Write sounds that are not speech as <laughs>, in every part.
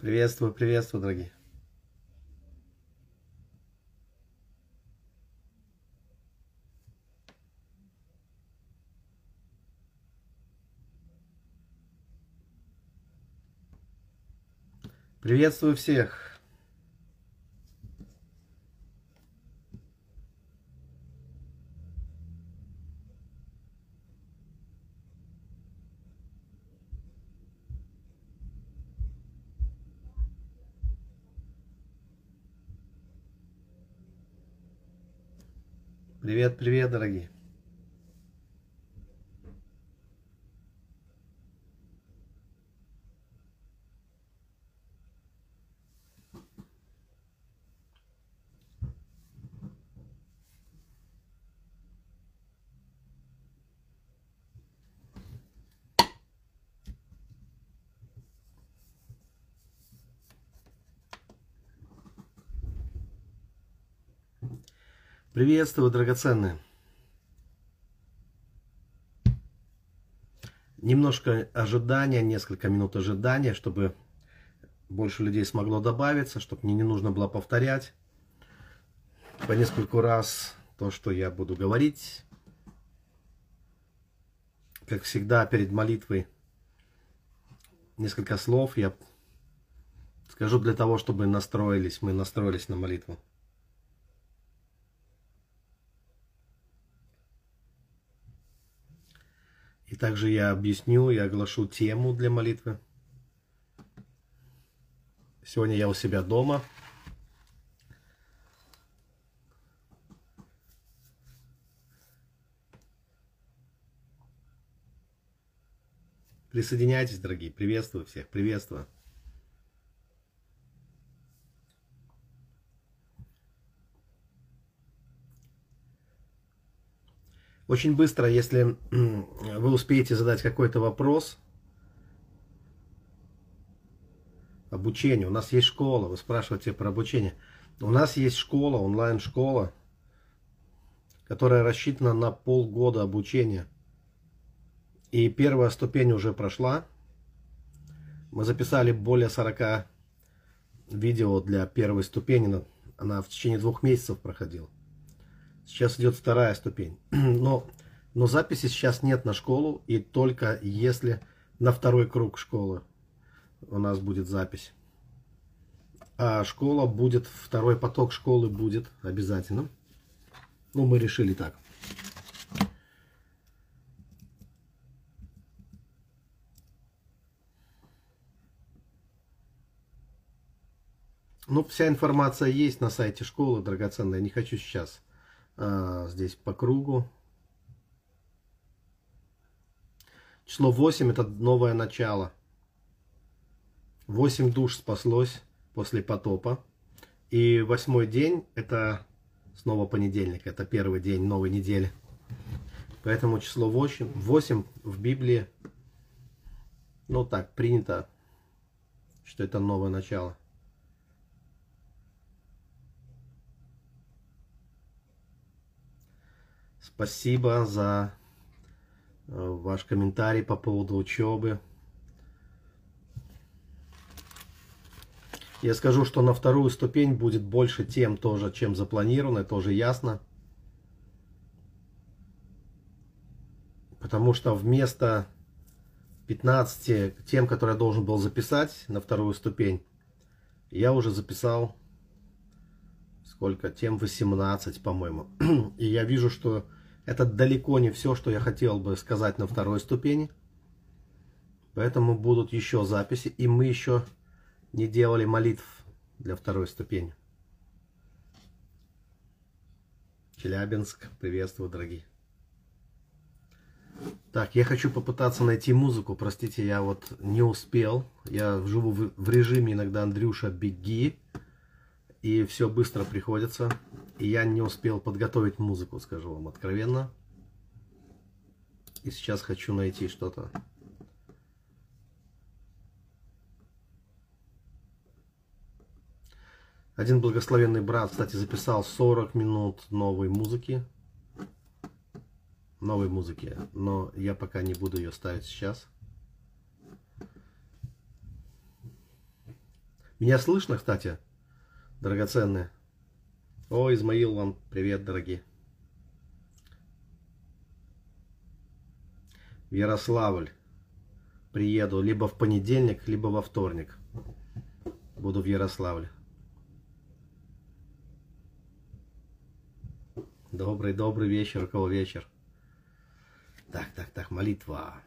Приветствую, приветствую, дорогие. Приветствую всех. Привет, привет, дорогие. Приветствую, драгоценные. Немножко ожидания, несколько минут ожидания, чтобы больше людей смогло добавиться, чтобы мне не нужно было повторять по нескольку раз то, что я буду говорить. Как всегда, перед молитвой несколько слов я скажу для того, чтобы настроились, мы настроились на молитву. Также я объясню и оглашу тему для молитвы. Сегодня я у себя дома. Присоединяйтесь, дорогие. Приветствую всех. Приветствую. Очень быстро, если вы успеете задать какой-то вопрос, обучение. У нас есть школа, вы спрашиваете про обучение. У нас есть школа, онлайн-школа, которая рассчитана на полгода обучения. И первая ступень уже прошла. Мы записали более 40 видео для первой ступени. Она в течение двух месяцев проходила. Сейчас идет вторая ступень. <clears throat> Но, но записи сейчас нет на школу. И только если на второй круг школы у нас будет запись. А школа будет, второй поток школы будет обязательно. Ну, мы решили так. Ну, вся информация есть на сайте школы, драгоценная. Не хочу сейчас здесь по кругу. Число 8 это новое начало. 8 душ спаслось после потопа. И восьмой день это снова понедельник. Это первый день новой недели. Поэтому число 8, 8 в Библии, ну так, принято, что это новое начало. Спасибо за э, ваш комментарий по поводу учебы. Я скажу, что на вторую ступень будет больше тем тоже, чем запланировано, тоже ясно. Потому что вместо 15 тем, которые я должен был записать на вторую ступень, я уже записал сколько? Тем 18, по-моему. <clears throat> И я вижу, что это далеко не все, что я хотел бы сказать на второй ступени. Поэтому будут еще записи. И мы еще не делали молитв для второй ступени. Челябинск, приветствую, дорогие. Так, я хочу попытаться найти музыку. Простите, я вот не успел. Я живу в режиме иногда Андрюша беги. И все быстро приходится. Я не успел подготовить музыку, скажу вам откровенно. И сейчас хочу найти что-то. Один благословенный брат, кстати, записал 40 минут новой музыки. Новой музыки. Но я пока не буду ее ставить сейчас. Меня слышно, кстати, драгоценные? О, Измаил, вам привет, дорогие. В Ярославль приеду либо в понедельник, либо во вторник. Буду в Ярославле. Добрый, добрый вечер, у кого вечер. Так, так, так, молитва.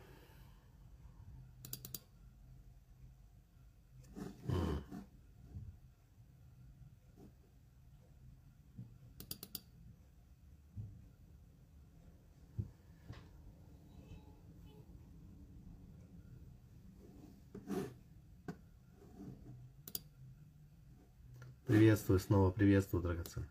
Приветствую снова, приветствую, драгоценный.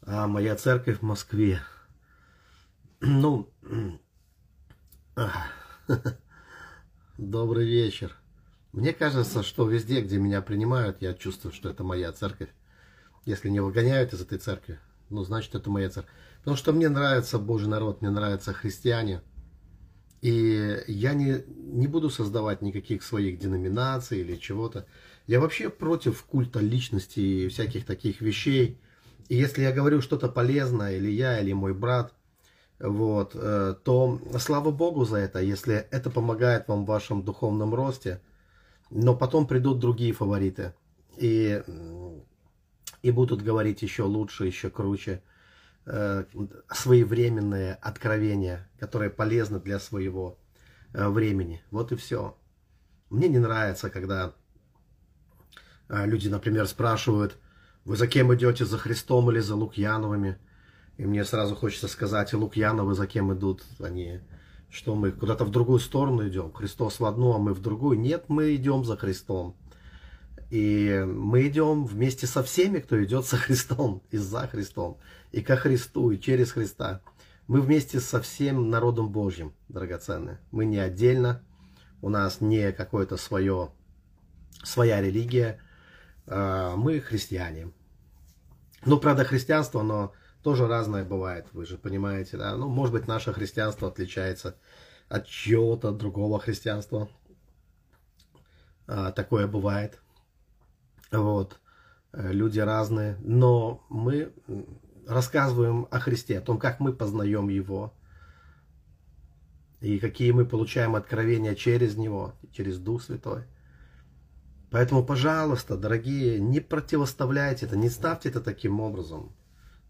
А, моя церковь в Москве. <clears throat> Ну, <clears throat> <laughs> добрый вечер. Мне кажется, что везде, где меня принимают, я чувствую, что это моя церковь. Если не выгоняют из этой церкви, ну, значит, это моя церковь. Потому что мне нравится Божий народ, мне нравятся христиане. И я не, не буду создавать никаких своих деноминаций или чего-то. Я вообще против культа личности и всяких таких вещей. И если я говорю что-то полезное, или я, или мой брат, вот, э, то слава Богу за это, если это помогает вам в вашем духовном росте. Но потом придут другие фавориты. И, и будут говорить еще лучше, еще круче. Э, своевременные откровения, которые полезны для своего э, времени. Вот и все. Мне не нравится, когда э, люди, например, спрашивают, вы за кем идете, за Христом или за Лукьяновыми? И мне сразу хочется сказать, и Лукьяновы за кем идут? Они, что мы куда-то в другую сторону идем? Христос в одну, а мы в другую? Нет, мы идем за Христом. И мы идем вместе со всеми, кто идет со Христом и за Христом, и ко Христу, и через Христа. Мы вместе со всем народом Божьим, драгоценные. Мы не отдельно, у нас не какое-то свое, своя религия, а, мы христиане. Ну, правда, христианство, оно тоже разное бывает, вы же понимаете, да. Ну, может быть, наше христианство отличается от чьего-то другого христианства. А, такое бывает. Вот. Люди разные. Но мы рассказываем о Христе, о том, как мы познаем Его. И какие мы получаем откровения через Него, через Дух Святой. Поэтому, пожалуйста, дорогие, не противоставляйте это, не ставьте это таким образом.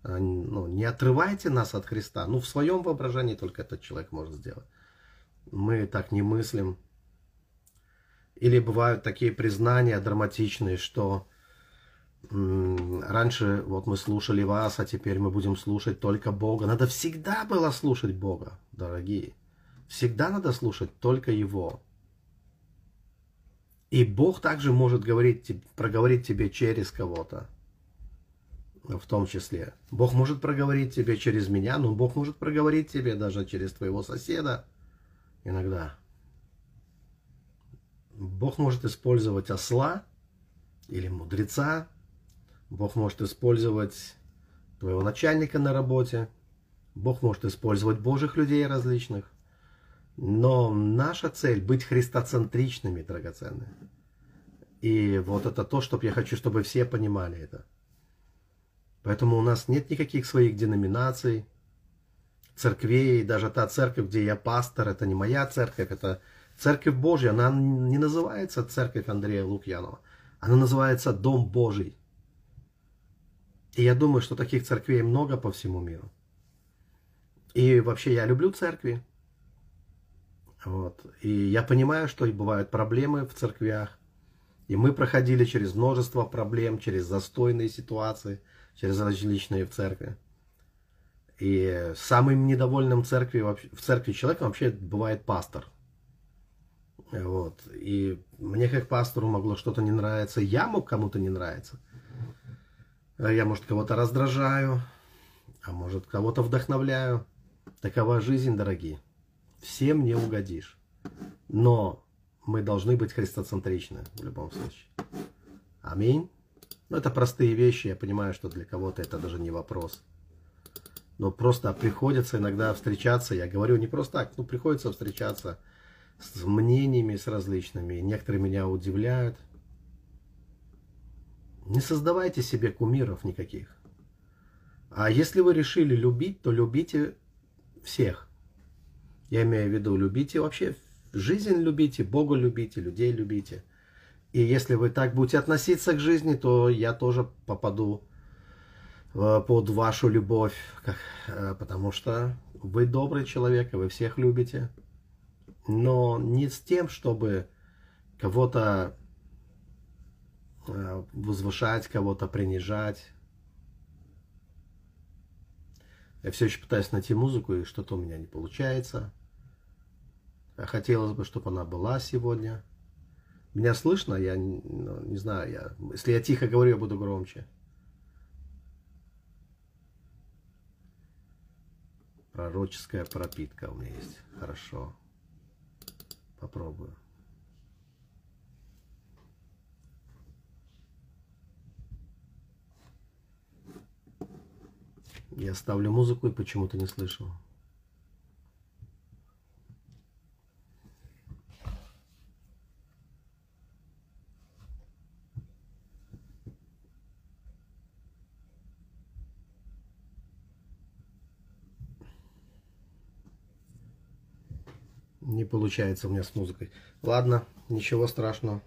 А, ну, не отрывайте нас от Христа. Ну, в своем воображении только этот человек может сделать. Мы так не мыслим. Или бывают такие признания драматичные, что раньше вот мы слушали вас, а теперь мы будем слушать только Бога. Надо всегда было слушать Бога, дорогие. Всегда надо слушать только Его. И Бог также может говорить, проговорить тебе через кого-то. В том числе. Бог может проговорить тебе через меня, но Бог может проговорить тебе даже через твоего соседа. Иногда. Бог может использовать осла или мудреца. Бог может использовать твоего начальника на работе. Бог может использовать Божьих людей различных. Но наша цель быть христоцентричными, драгоценные. И вот это то, что я хочу, чтобы все понимали это. Поэтому у нас нет никаких своих деноминаций, церквей. Даже та церковь, где я пастор, это не моя церковь, это церковь Божья. Она не называется церковь Андрея Лукьянова. Она называется Дом Божий. И я думаю, что таких церквей много по всему миру. И вообще я люблю церкви. Вот. И я понимаю, что бывают проблемы в церквях. И мы проходили через множество проблем, через застойные ситуации, через различные в церкви. И самым недовольным церкви, в церкви человеком вообще бывает пастор. Вот. И мне как пастору могло что-то не нравиться. Я мог кому-то не нравиться. Я, может, кого-то раздражаю, а может, кого-то вдохновляю. Такова жизнь, дорогие. Всем не угодишь. Но мы должны быть христоцентричны в любом случае. Аминь. Ну, это простые вещи. Я понимаю, что для кого-то это даже не вопрос. но просто приходится иногда встречаться, я говорю не просто так, ну приходится встречаться с мнениями, с различными. Некоторые меня удивляют. Не создавайте себе кумиров никаких. А если вы решили любить, то любите всех. Я имею в виду, любите вообще жизнь любите, Бога любите, людей любите. И если вы так будете относиться к жизни, то я тоже попаду э, под вашу любовь, э, потому что вы добрый человек, и вы всех любите. Но не с тем, чтобы кого-то возвышать, кого-то принижать. Я все еще пытаюсь найти музыку, и что-то у меня не получается. Хотелось бы, чтобы она была сегодня. Меня слышно? Я ну, не знаю. Я, если я тихо говорю, я буду громче. Пророческая пропитка у меня есть. Хорошо. Попробую. Я ставлю музыку и почему-то не слышу. Не получается у меня с музыкой. Ладно, ничего страшного.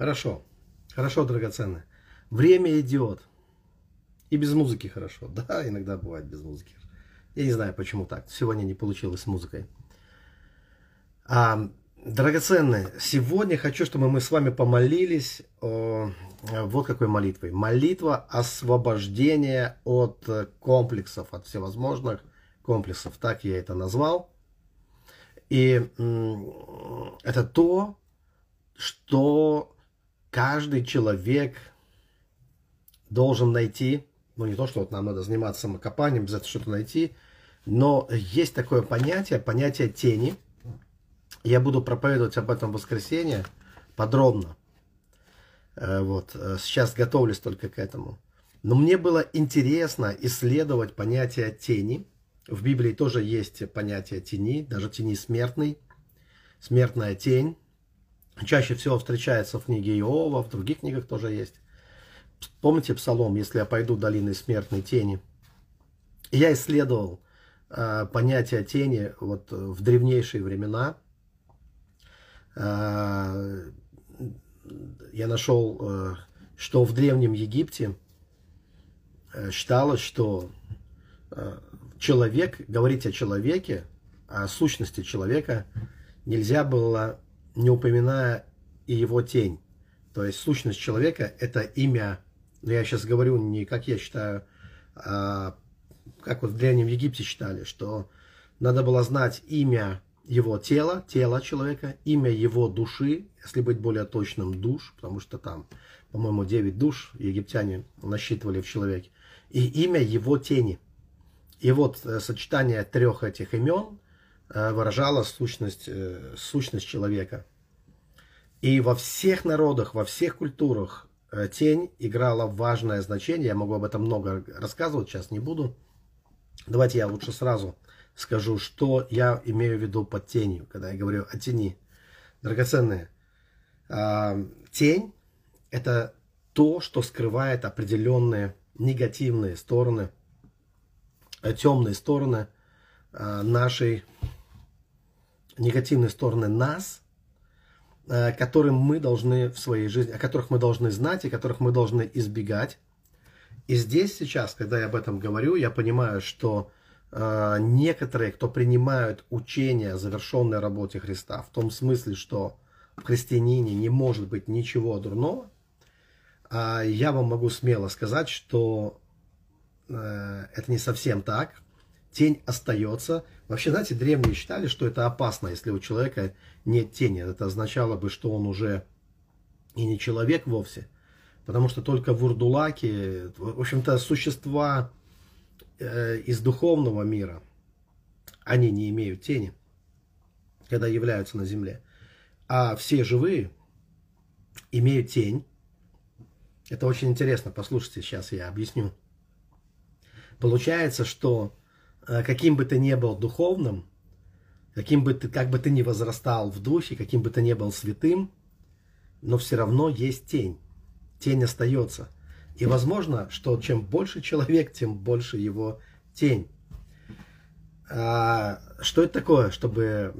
Хорошо. Хорошо, драгоценное. Время идет. И без музыки хорошо. <laughs> Да, иногда бывает без музыки. Я не знаю, почему так. Сегодня не получилось с музыкой. А, драгоценные, сегодня хочу, чтобы мы с вами помолились о, вот какой молитвой. Молитва освобождения от комплексов, от всевозможных комплексов. Так я это назвал. И это то, что каждый человек должен найти. Ну, не то, что вот нам надо заниматься самокопанием, обязательно что-то найти. Но есть такое понятие, понятие тени – я буду проповедовать об этом в воскресенье подробно. Э, вот. Э, сейчас готовлюсь только к этому. Но мне было интересно исследовать понятие тени. В Библии тоже есть понятие тени, даже тени смертной. Смертная тень. Чаще всего встречается в книге Иова, в других книгах тоже есть. Помните псалом «Если я пойду долиной смертной тени»? Я исследовал э, понятие тени вот, в древнейшие времена – а, я нашел, э, что в Древнем Египте э, считалось, что э, человек, говорить о человеке, о сущности человека, нельзя было, не упоминая и его тень. То есть сущность человека – это имя, но я сейчас говорю не как я считаю, а как вот в Древнем Египте считали, что надо было знать имя его тело, тело человека, имя его души, если быть более точным, душ, потому что там, по-моему, 9 душ египтяне насчитывали в человеке, и имя его тени. И вот э, сочетание трех этих имен э, выражало сущность, э, сущность человека. И во всех народах, во всех культурах тень играла важное значение. Я могу об этом много рассказывать, сейчас не буду. Давайте я лучше сразу скажу, что я имею в виду под тенью, когда я говорю о тени. Драгоценные, а, тень – это то, что скрывает определенные негативные стороны, э, темные стороны а, нашей, негативные стороны нас, э, которым мы должны в своей жизни, о которых мы должны знать и которых мы должны избегать. И здесь сейчас, когда я об этом говорю, я понимаю, что Э, некоторые, кто принимают учение о завершенной работе Христа, в том смысле, что в христианине не может быть ничего дурного, а я вам могу смело сказать, что э, это не совсем так. Тень остается. Вообще, знаете, древние считали, что это опасно, если у человека нет тени. Это означало бы, что он уже и не человек вовсе. Потому что только вурдулаки, в общем-то, существа э, из духовного мира, они не имеют тени, когда являются на земле. А все живые имеют тень. Это очень интересно, послушайте, сейчас я объясню. Получается, что каким бы ты ни был духовным, каким бы ты, как бы ты ни возрастал в духе, каким бы ты ни был святым, но все равно есть тень. Тень остается. И возможно, что чем больше человек, тем больше его тень. А, что это такое, чтобы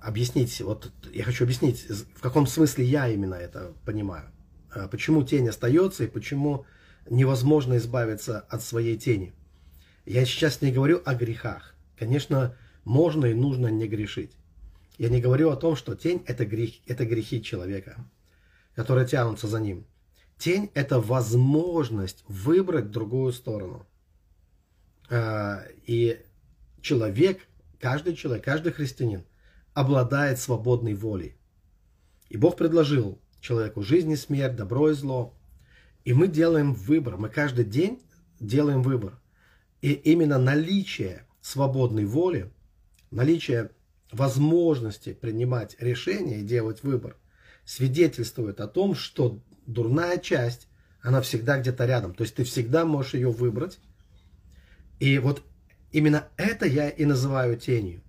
объяснить, вот я хочу объяснить, в каком смысле я именно это понимаю. А, почему тень остается и почему невозможно избавиться от своей тени. Я сейчас не говорю о грехах. Конечно, можно и нужно не грешить. Я не говорю о том, что тень это, грех, это грехи человека, которые тянутся за ним. Тень это возможность выбрать другую сторону. А, и человек, каждый человек, каждый христианин обладает свободной волей. И Бог предложил человеку жизнь и смерть, добро и зло. И мы делаем выбор, мы каждый день делаем выбор. И именно наличие свободной воли, наличие возможности принимать решения и делать выбор, свидетельствует о том, что дурная часть, она всегда где-то рядом. То есть ты всегда можешь ее выбрать. И вот именно это я и называю тенью.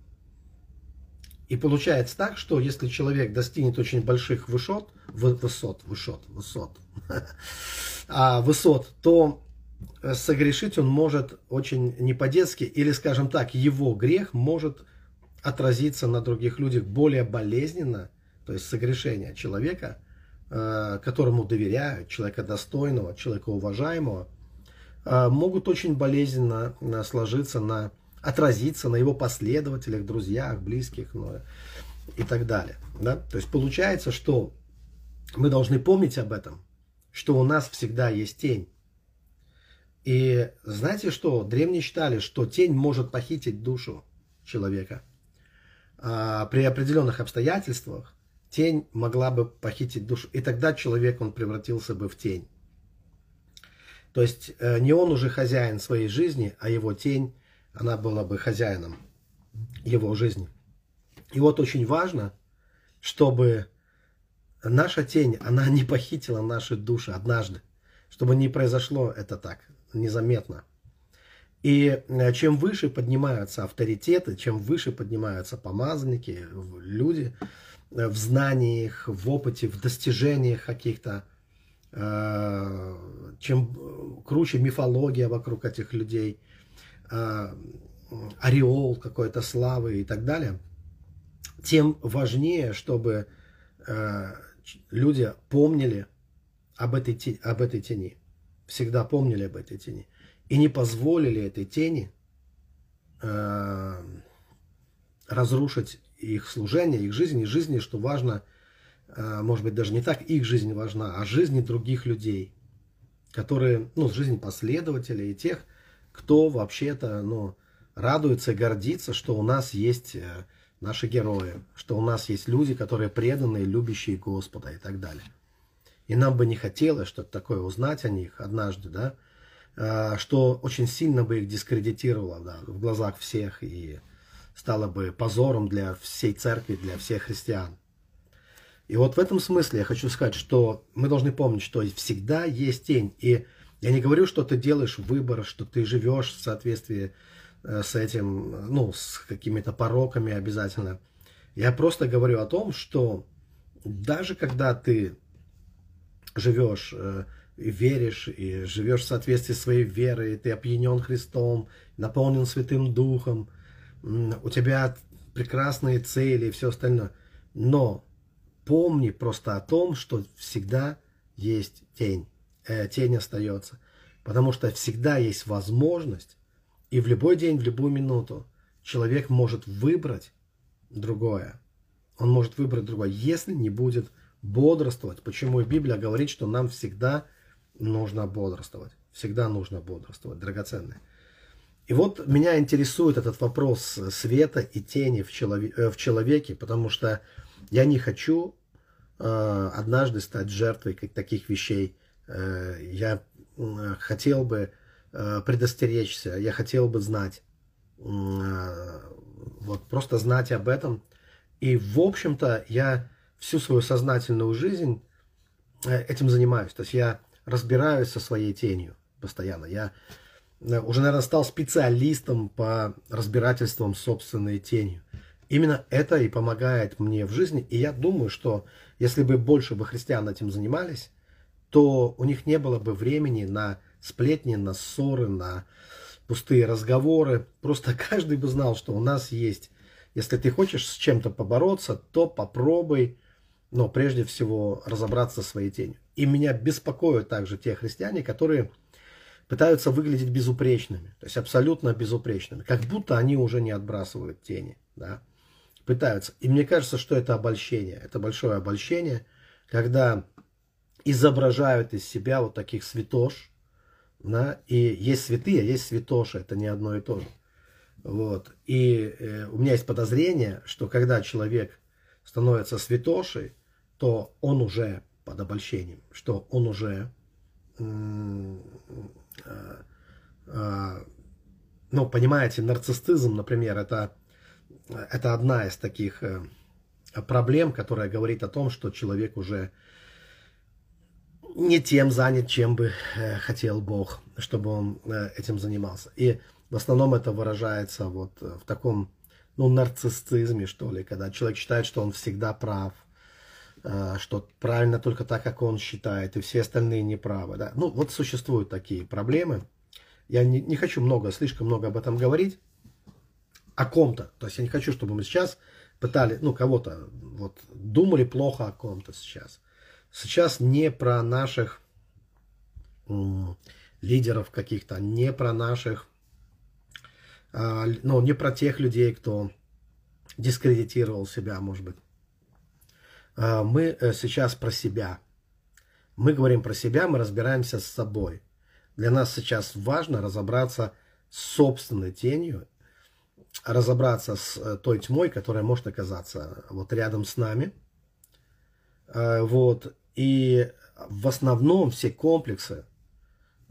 И получается так, что если человек достигнет очень больших высот, высот, высот, высот, <laughs> а, высот, то согрешить он может очень не по-детски, или, скажем так, его грех может отразиться на других людях более болезненно, то есть согрешение человека, э, которому доверяют, человека достойного, человека уважаемого, э, могут очень болезненно сложиться на отразиться на его последователях, друзьях, близких ну, и так далее. Да? То есть получается, что мы должны помнить об этом, что у нас всегда есть тень. И знаете что? Древние считали, что тень может похитить душу человека. А при определенных обстоятельствах тень могла бы похитить душу. И тогда человек, он превратился бы в тень. То есть э, не он уже хозяин своей жизни, а его тень она была бы хозяином его жизни. И вот очень важно, чтобы наша тень, она не похитила наши души однажды, чтобы не произошло это так, незаметно. И э, чем выше поднимаются авторитеты, чем выше поднимаются помазанники, люди э, в знаниях, в опыте, в достижениях каких-то, э, чем круче мифология вокруг этих людей – ореол какой-то славы и так далее, тем важнее, чтобы люди помнили об этой, об этой тени, всегда помнили об этой тени, и не позволили этой тени э, разрушить их служение, их жизнь, и жизни, что важно, э, может быть, даже не так их жизнь важна, а жизни других людей, которые, ну, жизнь последователей и тех, кто вообще-то ну, радуется, гордится, что у нас есть э, наши герои, что у нас есть люди, которые преданные, любящие Господа и так далее. И нам бы не хотелось что-то такое узнать о них однажды, да, э, что очень сильно бы их дискредитировало да, в глазах всех и стало бы позором для всей церкви, для всех христиан. И вот в этом смысле я хочу сказать, что мы должны помнить, что всегда есть тень. И я не говорю, что ты делаешь выбор, что ты живешь в соответствии э, с этим, ну, с какими-то пороками обязательно. Я просто говорю о том, что даже когда ты живешь э, веришь, и живешь в соответствии с своей верой, ты опьянен Христом, наполнен Святым Духом, у тебя прекрасные цели и все остальное. Но помни просто о том, что всегда есть тень э, тень остается. Потому что всегда есть возможность, и в любой день, в любую минуту человек может выбрать другое. Он может выбрать другое, если не будет бодрствовать. Почему Библия говорит, что нам всегда нужно бодрствовать. Всегда нужно бодрствовать, драгоценное. И вот меня интересует этот вопрос света и тени в, человек, э, в человеке, потому что я не хочу э, однажды стать жертвой таких вещей, Э, я хотел бы э, предостеречься, я хотел бы знать, э, вот просто знать об этом. И, в общем-то, я всю свою сознательную жизнь э, этим занимаюсь. То есть я разбираюсь со своей тенью постоянно. Я уже, наверное, стал специалистом по разбирательствам собственной тенью. Именно это и помогает мне в жизни. И я думаю, что если бы больше бы христиан этим занимались, то у них не было бы времени на сплетни, на ссоры, на пустые разговоры. Просто <laughs> каждый бы знал, что у нас есть. Если ты хочешь с чем-то побороться, то попробуй, но прежде всего разобраться со своей тенью. И меня беспокоят также те христиане, которые пытаются выглядеть безупречными, то есть абсолютно безупречными, как будто они уже не отбрасывают тени, да, пытаются. И мне кажется, что это обольщение, это большое обольщение, когда изображают из себя вот таких святош, да, и есть святые, а есть святоши, это не одно и то же. Вот. И э, у меня есть подозрение, что когда человек становится святошей, то он уже под обольщением, что он уже Э, э, ну, понимаете, нарциссизм, например, это, это одна из таких э, проблем, которая говорит о том, что человек уже не тем занят, чем бы хотел Бог, чтобы он этим занимался. И в основном это выражается вот в таком, ну, нарциссизме, что ли, когда человек считает, что он всегда прав, что правильно только так, как он считает, и все остальные неправы. Да? Ну, вот существуют такие проблемы. Я не, не хочу много, слишком много об этом говорить. О ком-то. То есть я не хочу, чтобы мы сейчас пытали, ну, кого-то, вот, думали плохо о ком-то сейчас. Сейчас не про наших м, лидеров каких-то, не про наших, э, ну, не про тех людей, кто дискредитировал себя, может быть. А, мы э, сейчас про себя. Мы говорим про себя, мы разбираемся с собой. Для нас сейчас важно разобраться с собственной тенью, разобраться с э, той тьмой, которая может оказаться вот рядом с нами. А, вот. И в основном все комплексы,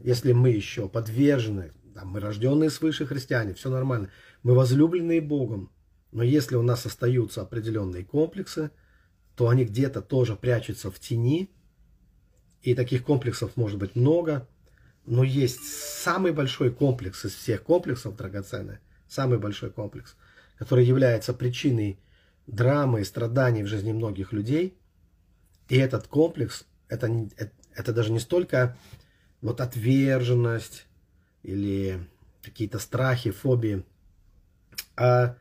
если мы еще подвержены, там, мы рожденные свыше христиане, все нормально, мы возлюбленные Богом, но если у нас остаются определенные комплексы – то они где-то тоже прячутся в тени. И таких комплексов может быть много. Но есть самый большой комплекс из всех комплексов драгоценный, самый большой комплекс, который является причиной драмы и страданий в жизни многих людей. И этот комплекс, это, это даже не столько вот отверженность или какие-то страхи, фобии, а,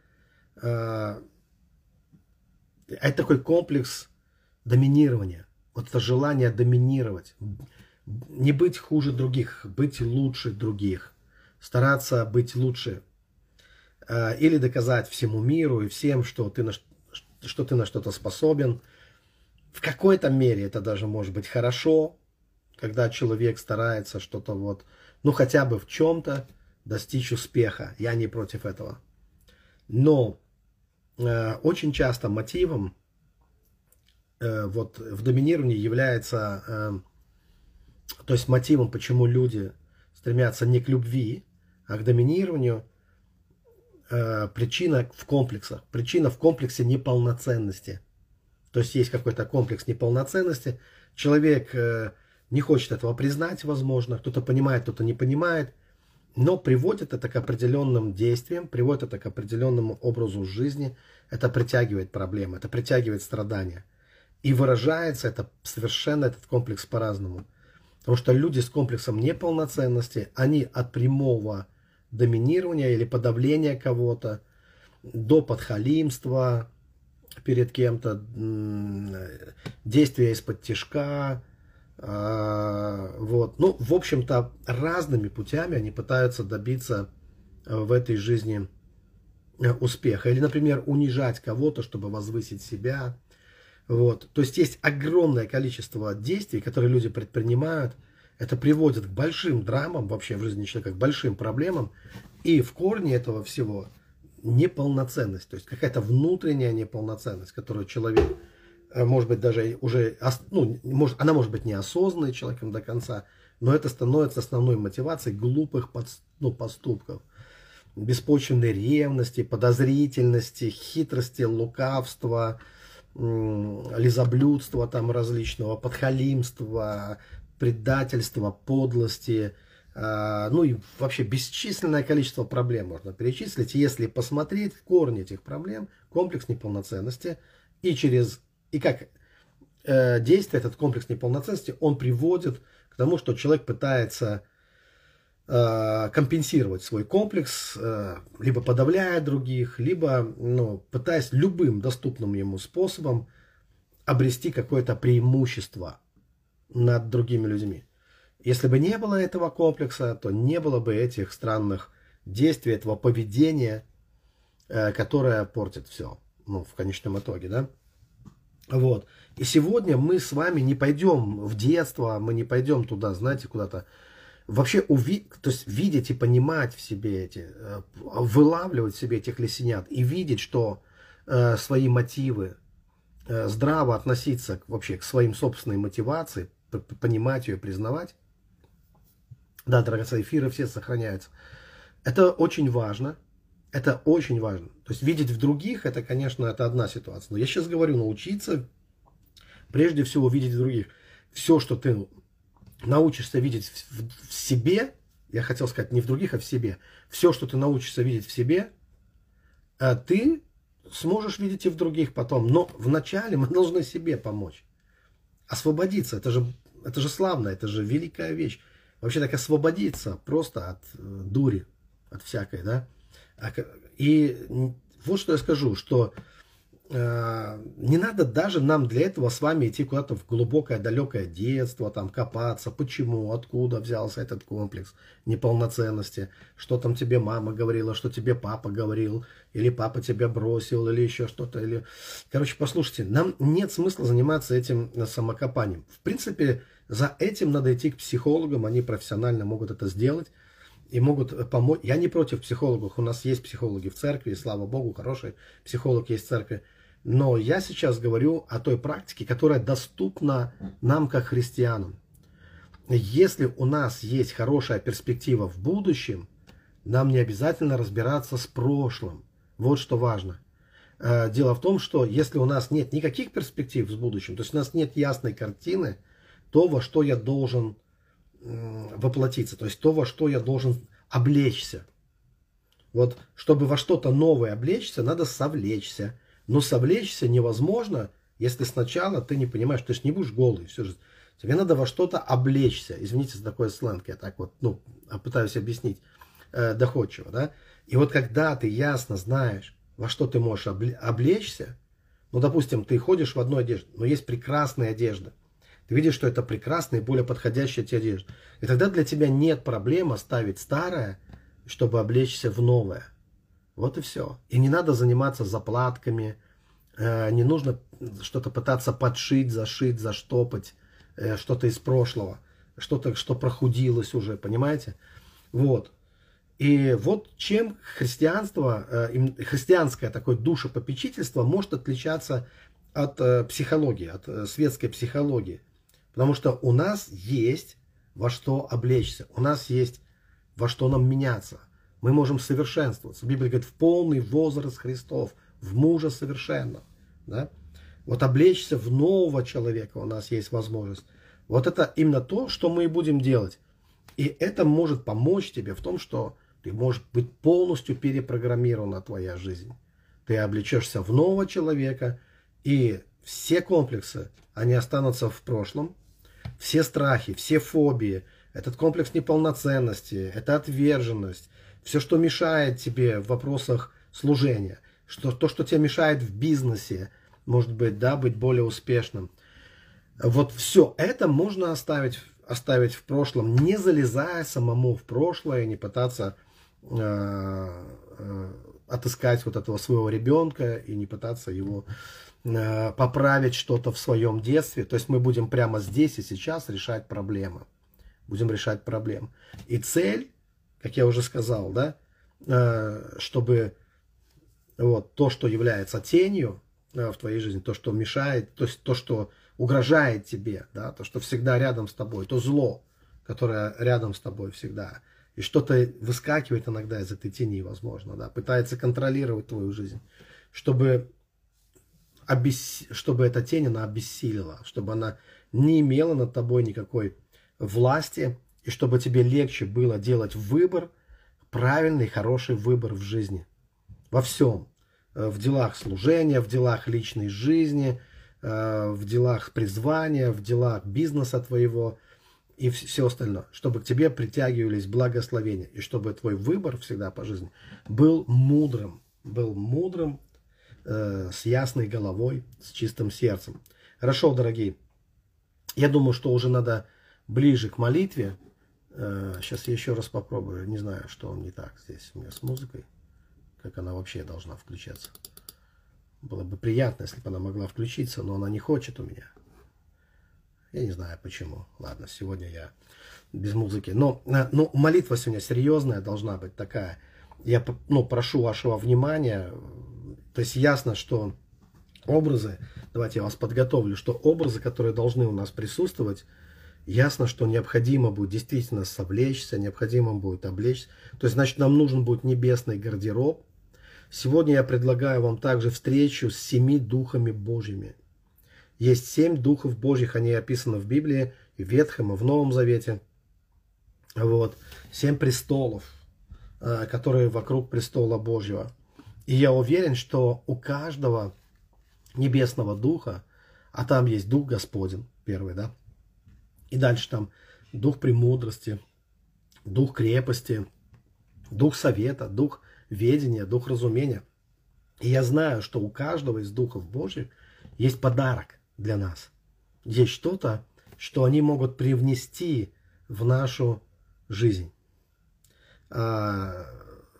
а это такой комплекс доминирования. Вот это желание доминировать. Не быть хуже других, быть лучше других. Стараться быть лучше. Э, или доказать всему миру и всем, что ты на, что ты на что-то способен. В какой-то мере это даже может быть хорошо, когда человек старается что-то вот, ну хотя бы в чем-то достичь успеха. Я не против этого. Но очень часто мотивом э, вот в доминировании является, э, то есть мотивом, почему люди стремятся не к любви, а к доминированию, причина в комплексах. Причина в комплексе неполноценности. То есть есть какой-то комплекс неполноценности. Человек не хочет этого признать, возможно. Кто-то понимает, кто-то не понимает. Но приводит это к определенным действиям, приводит это к определенному образу жизни. Это притягивает проблемы, это притягивает страдания. И выражается это совершенно этот комплекс по-разному. Потому что люди с комплексом неполноценности, они от прямого доминирования или подавления кого-то до подхалимства перед кем-то, действия из-под тяжка, вот. Ну, в общем-то, разными путями они пытаются добиться э, в этой жизни э, успеха. Или, например, унижать кого-то, чтобы возвысить себя. Вот. То есть есть огромное количество действий, которые люди предпринимают. Это приводит к большим драмам вообще в жизни человека, к большим проблемам. И в корне этого всего неполноценность. То есть какая-то внутренняя неполноценность, которую человек может быть, даже уже, ну, может, она может быть неосознанной человеком до конца, но это становится основной мотивацией глупых под, ну, поступков. Беспочвенной ревности, подозрительности, хитрости, лукавства, лизоблюдства там различного, подхалимства, предательства, подлости, а, ну и вообще бесчисленное количество проблем можно перечислить. Если посмотреть в корне этих проблем, комплекс неполноценности и через и как э, действие этот комплекс неполноценности он приводит к тому, что человек пытается э, компенсировать свой комплекс, э, либо подавляя других, либо ну, пытаясь любым доступным ему способом обрести какое-то преимущество над другими людьми. Если бы не было этого комплекса, то не было бы этих странных действий, этого поведения, э, которое портит все, ну, в конечном итоге, да. Вот. И сегодня мы с вами не пойдем в детство, мы не пойдем туда, знаете, куда-то. Вообще уви... то есть видеть и понимать в себе эти, э, вылавливать в себе этих лесенят и видеть, что э, свои мотивы, э, здраво относиться к, вообще к своим собственной мотивации, понимать ее, признавать. Да, драгоценные эфиры все сохраняются. Это очень важно. Это очень важно. То есть видеть в других, это, конечно, это одна ситуация. Но я сейчас говорю, научиться прежде всего видеть в других. Все, что ты научишься видеть в, в себе, я хотел сказать не в других, а в себе. Все, что ты научишься видеть в себе, э, ты сможешь видеть и в других потом. Но вначале мы <laughs> должны себе помочь. Освободиться. Это же, это же славно, это же великая вещь. Вообще так освободиться просто от э, дури, от всякой, да. А и вот что я скажу, что э, не надо даже нам для этого с вами идти куда-то в глубокое, далекое детство, там копаться, почему, откуда взялся этот комплекс неполноценности, что там тебе мама говорила, что тебе папа говорил, или папа тебя бросил, или еще что-то. Или... Короче, послушайте, нам нет смысла заниматься этим самокопанием. В принципе, за этим надо идти к психологам, они профессионально могут это сделать и могут э, помочь. Я не против психологов, у нас есть психологи в церкви, слава Богу, хороший психолог есть в церкви. Но я сейчас говорю о той практике, которая доступна нам как христианам. Если у нас есть хорошая перспектива в будущем, нам не обязательно разбираться с прошлым. Вот что важно. Э, дело в том, что если у нас нет никаких перспектив в будущем, то есть у нас нет ясной картины, то, во что я должен воплотиться, то есть то, во что я должен облечься. Вот, чтобы во что-то новое облечься, надо совлечься. Но совлечься невозможно, если сначала ты не понимаешь, ты же не будешь голый всю жизнь. Тебе надо во что-то облечься. Извините за такой сленг, я так вот, ну, пытаюсь объяснить э, доходчиво, да. И вот когда ты ясно знаешь, во что ты можешь облечься, ну, допустим, ты ходишь в одной одежде, но есть прекрасная одежда, ты видишь, что это прекрасная и более подходящая тебе одежда. И тогда для тебя нет проблем оставить старое, чтобы облечься в новое. Вот и все. И не надо заниматься заплатками, э, не нужно что-то пытаться подшить, зашить, заштопать, э, что-то из прошлого, что-то, что прохудилось уже, понимаете? Вот. И вот чем христианство, э, христианское такое душепопечительство может отличаться от психологии, от светской психологии. Потому что у нас есть во что облечься, у нас есть во что нам меняться. Мы можем совершенствоваться. Библия говорит, в полный возраст Христов, в мужа совершенно. Да? Вот облечься в нового человека у нас есть возможность. Вот это именно то, что мы и будем делать. И это может помочь тебе в том, что ты можешь быть полностью перепрограммирована твоя жизнь. Ты облечешься в нового человека, и все комплексы, они останутся в прошлом, все страхи, все фобии, этот комплекс неполноценности, это отверженность, все, что мешает тебе в вопросах служения, что, то, что тебе мешает в бизнесе, может быть, да, быть более успешным. Вот все это можно оставить, оставить в прошлом, не залезая самому в прошлое, не пытаться э, э, отыскать вот этого своего ребенка и не пытаться его поправить что-то в своем детстве. То есть мы будем прямо здесь и сейчас решать проблемы. Будем решать проблемы. И цель, как я уже сказал, да, э, чтобы вот то, что является тенью, в твоей жизни, то, что мешает, то есть то, что угрожает тебе, да, то, что всегда рядом с тобой, то зло, которое рядом с тобой всегда. И что-то выскакивает иногда из этой тени, возможно, да, пытается контролировать твою жизнь, чтобы, обес... чтобы эта тень, она обессилила, чтобы она не имела над тобой никакой власти, и чтобы тебе легче было делать выбор, правильный, хороший выбор в жизни. Во всем. Э, в делах служения, в делах личной жизни, э, в делах призвания, в делах бизнеса твоего и все остальное. Чтобы к тебе притягивались благословения. И чтобы твой выбор всегда по жизни был мудрым. Был мудрым, э, с ясной головой, с чистым сердцем. Хорошо, дорогие. Я думаю, что уже надо ближе к молитве. Сейчас я еще раз попробую. Не знаю, что не так здесь у меня с музыкой как она вообще должна включаться. Было бы приятно, если бы она могла включиться, но она не хочет у меня. Я не знаю почему. Ладно, сегодня я без музыки. Но э, ну, молитва сегодня серьезная должна быть такая. Я ну, прошу вашего внимания. То есть ясно, что образы, давайте я вас подготовлю, что образы, которые должны у нас присутствовать, ясно, что необходимо будет действительно совлечься, необходимо будет облечься. То есть, значит, нам нужен будет небесный гардероб, Сегодня я предлагаю вам также встречу с семи духами Божьими. Есть семь духов Божьих, они описаны в Библии, и в Ветхом, и в Новом Завете. Вот. Семь престолов, э, которые вокруг престола Божьего. И я уверен, что у каждого небесного духа, а там есть дух Господень, первый, да, и дальше там дух премудрости, дух крепости, дух совета, дух ведения, дух разумения. И я знаю, что у каждого из духов Божьих есть подарок для нас. Есть что-то, что они могут привнести в нашу жизнь. А,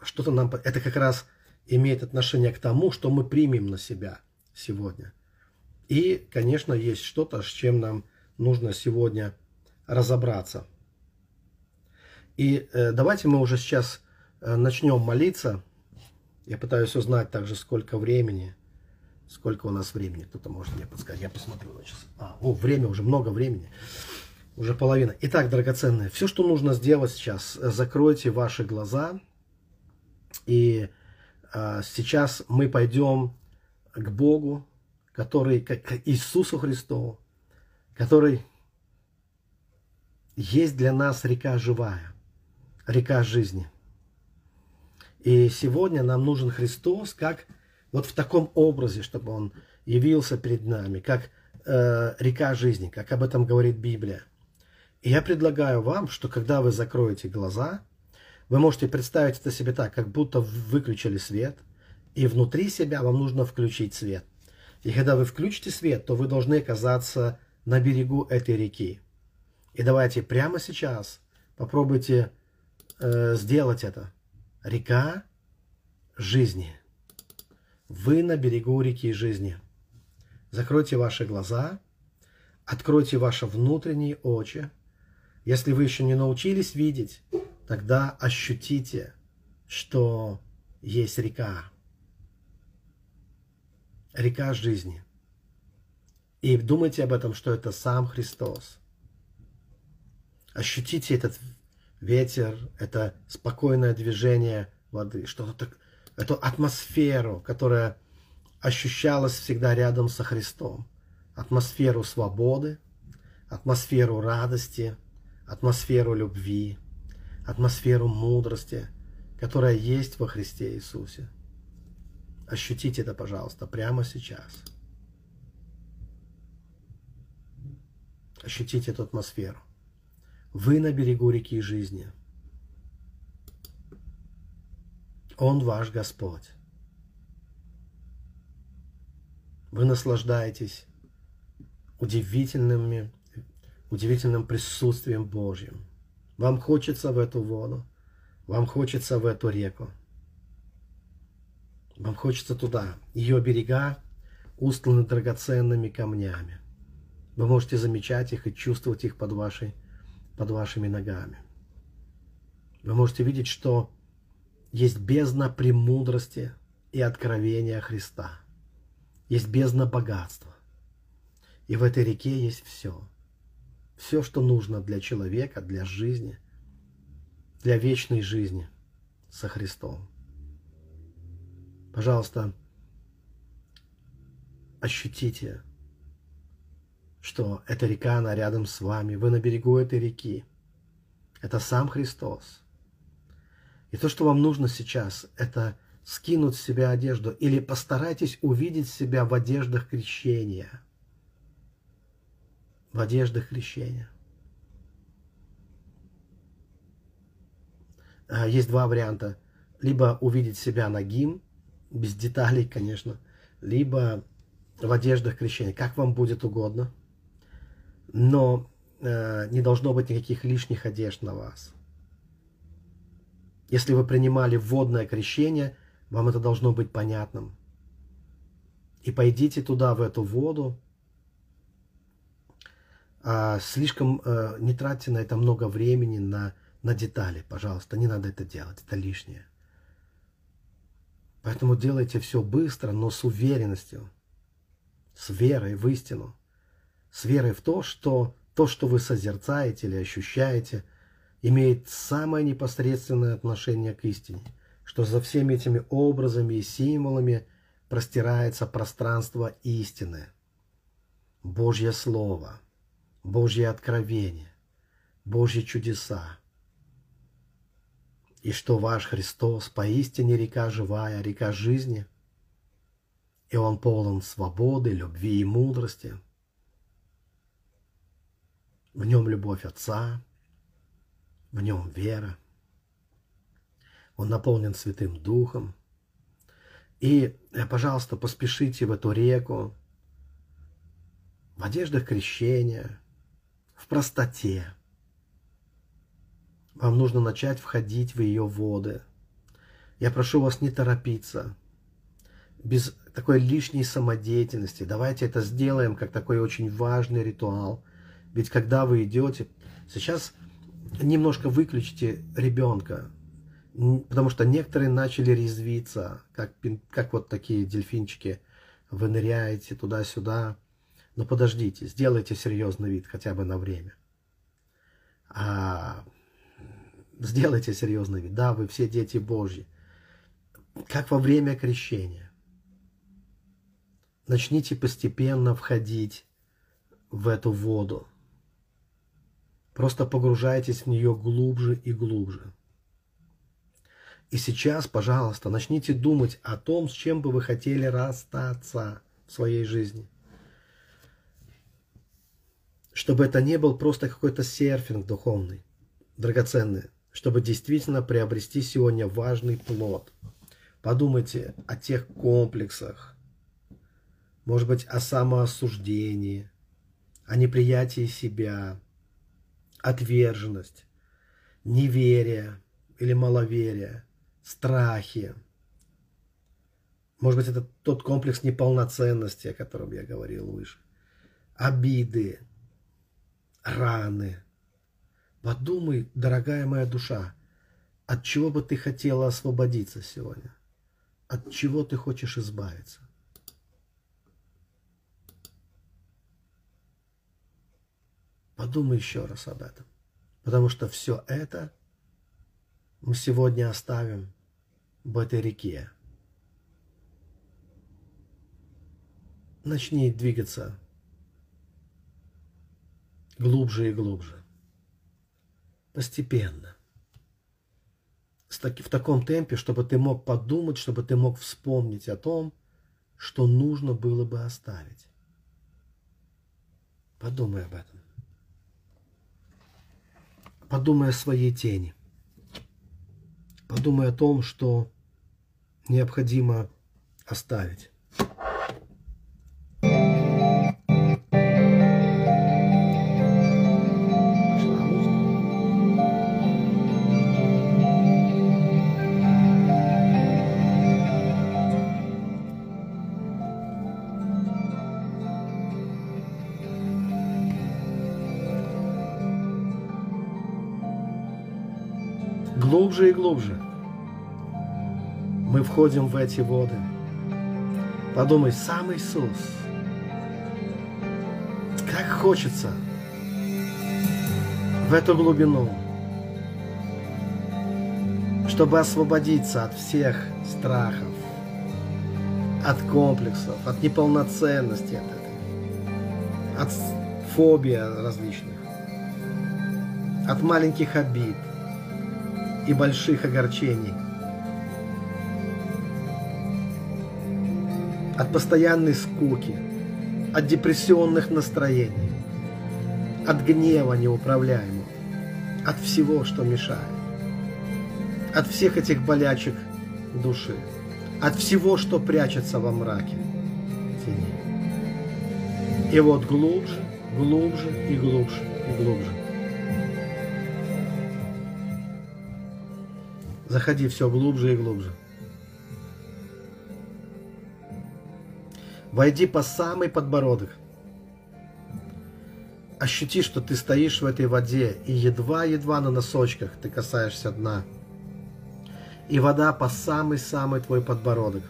что-то нам... Это как раз имеет отношение к тому, что мы примем на себя сегодня. И, конечно, есть что-то, с чем нам нужно сегодня разобраться. И э, давайте мы уже сейчас Э, начнем молиться. Я пытаюсь узнать также, сколько времени. Сколько у нас времени. Кто-то может мне подсказать. Я посмотрю на часы. А, о, время уже, много времени. Уже половина. Итак, драгоценные, все, что нужно сделать сейчас, э, закройте ваши глаза. И сейчас мы пойдем к Богу, который, к Иисусу Христу, который есть для нас река живая, река жизни – и сегодня нам нужен Христос как вот в таком образе, чтобы Он явился перед нами, как э, река жизни, как об этом говорит Библия. И я предлагаю вам, что когда вы закроете глаза, вы можете представить это себе так, как будто выключили свет, и внутри себя вам нужно включить свет. И когда вы включите свет, то вы должны оказаться на берегу этой реки. И давайте прямо сейчас попробуйте э, сделать это река жизни. Вы на берегу реки жизни. Закройте ваши глаза, откройте ваши внутренние очи. Если вы еще не научились видеть, тогда ощутите, что есть река. Река жизни. И думайте об этом, что это сам Христос. Ощутите этот ветер, это спокойное движение воды, что-то, эту атмосферу, которая ощущалась всегда рядом со Христом. Атмосферу свободы, атмосферу радости, атмосферу любви, атмосферу мудрости, которая есть во Христе Иисусе. Ощутите это, пожалуйста, прямо сейчас. Ощутите эту атмосферу. Вы на берегу реки жизни. Он ваш Господь. Вы наслаждаетесь удивительными, удивительным присутствием Божьим. Вам хочется в эту воду, вам хочется в эту реку. Вам хочется туда. Ее берега устланы драгоценными камнями. Вы можете замечать их и чувствовать их под вашей под вашими ногами. Вы можете видеть, что есть бездна премудрости и откровения Христа. есть бездна богатства. И в этой реке есть все. Все, что нужно для человека, для жизни, для вечной жизни со Христом. Пожалуйста, ощутите, что эта река, она рядом с вами. Вы на берегу этой реки. Это сам Христос. И то, что вам нужно сейчас, это скинуть с себя одежду или постарайтесь увидеть себя в одеждах крещения. В одеждах крещения. А, есть два варианта. Либо увидеть себя нагим, без деталей, конечно, либо в одеждах крещения, как вам будет угодно. Но э, не должно быть никаких лишних одежд на вас. Если вы принимали водное крещение, вам это должно быть понятным. И пойдите туда, в эту воду. А слишком э, не тратьте на это много времени, на, на детали, пожалуйста. Не надо это делать, это лишнее. Поэтому делайте все быстро, но с уверенностью, с верой в истину, с верой в то, что то, что вы созерцаете или ощущаете, имеет самое непосредственное отношение к истине, что за всеми этими образами и символами простирается пространство истины, Божье Слово, Божье откровение, Божьи чудеса, и что ваш Христос поистине река живая, река жизни, и Он полон свободы, любви и мудрости. В нем любовь Отца, в нем вера. Он наполнен Святым Духом. И, э, пожалуйста, поспешите в эту реку, в одеждах крещения, в простоте, вам нужно начать входить в ее воды. Я прошу вас не торопиться, без такой лишней самодеятельности. Давайте это сделаем как такой очень важный ритуал. Ведь когда вы идете, сейчас немножко выключите ребенка, потому что некоторые начали резвиться, как, как вот такие дельфинчики. Вы ныряете туда-сюда. Но подождите, сделайте серьезный вид хотя бы на время. А Сделайте серьезный вид. Да, вы все дети Божьи. Как во время крещения. Начните постепенно входить в эту воду. Просто погружайтесь в нее глубже и глубже. И сейчас, пожалуйста, начните думать о том, с чем бы вы хотели расстаться в своей жизни. Чтобы это не был просто какой-то серфинг духовный, драгоценный, чтобы действительно приобрести сегодня важный плод. Подумайте о тех комплексах, может быть, о самоосуждении, о неприятии себя, отверженность, неверие или маловерие, страхи. Может быть, это тот комплекс неполноценности, о котором я говорил выше. Обиды, раны – Подумай, дорогая моя душа, от чего бы ты хотела освободиться сегодня? От чего ты хочешь избавиться? Подумай еще раз об этом. Потому что все это мы сегодня оставим в этой реке. Начни двигаться глубже и глубже постепенно. В таком темпе, чтобы ты мог подумать, чтобы ты мог вспомнить о том, что нужно было бы оставить. Подумай об этом. Подумай о своей тени. Подумай о том, что необходимо оставить. Глубже и глубже. Мы входим в эти воды. Подумай, сам Иисус, как хочется в эту глубину, чтобы освободиться от всех страхов, от комплексов, от неполноценности от от фобий различных, от маленьких обид и больших огорчений, от постоянной скуки, от депрессионных настроений, от гнева неуправляемого, от всего, что мешает, от всех этих болячек души от всего, что прячется во мраке тени. И вот глубже, глубже и глубже и глубже. Заходи все глубже и глубже. Войди по самый подбородок. Ощути, что ты стоишь в этой воде, и едва-едва на носочках ты касаешься дна и вода по самый-самый твой подбородок.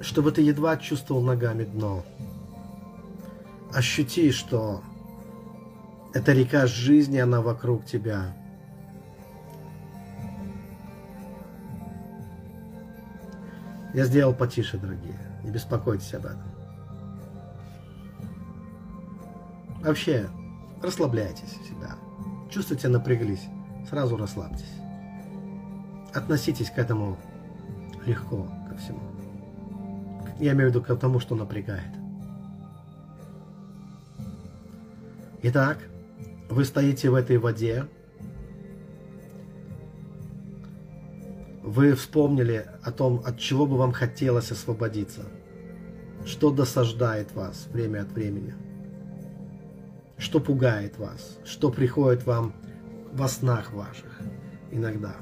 Чтобы ты едва чувствовал ногами дно. Ощути, что эта река жизни, она вокруг тебя. Я сделал потише, дорогие. Не беспокойтесь об этом. Вообще, расслабляйтесь себя. Чувствуете, напряглись, сразу расслабьтесь. Относитесь к этому легко, ко всему. Я имею в виду к тому, что напрягает. Итак, вы стоите в этой воде, вы вспомнили о том, от чего бы вам хотелось освободиться, что досаждает вас время от времени – что пугает вас, что приходит вам во снах ваших иногда.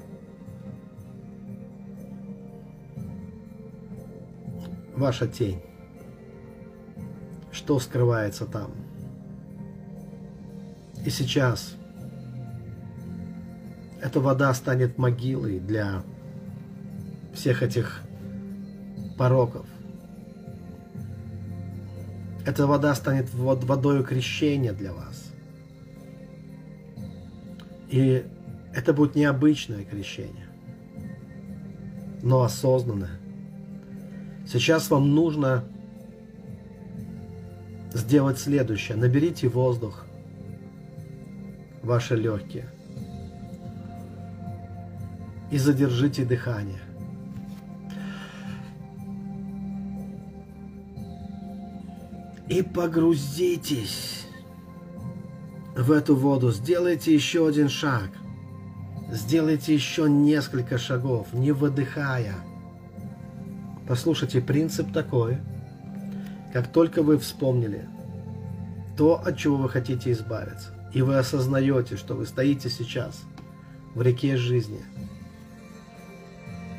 Ваша тень. Что скрывается там? И сейчас эта вода станет могилой для всех этих пороков, эта вода станет водой крещения для вас. И это будет необычное крещение, но осознанное. Сейчас вам нужно сделать следующее. Наберите воздух ваши легкие и задержите дыхание. и погрузитесь в эту воду. Сделайте еще один шаг. Сделайте еще несколько шагов, не выдыхая. Послушайте, принцип такой. Как только вы вспомнили то, от чего вы хотите избавиться, и вы осознаете, что вы стоите сейчас в реке жизни,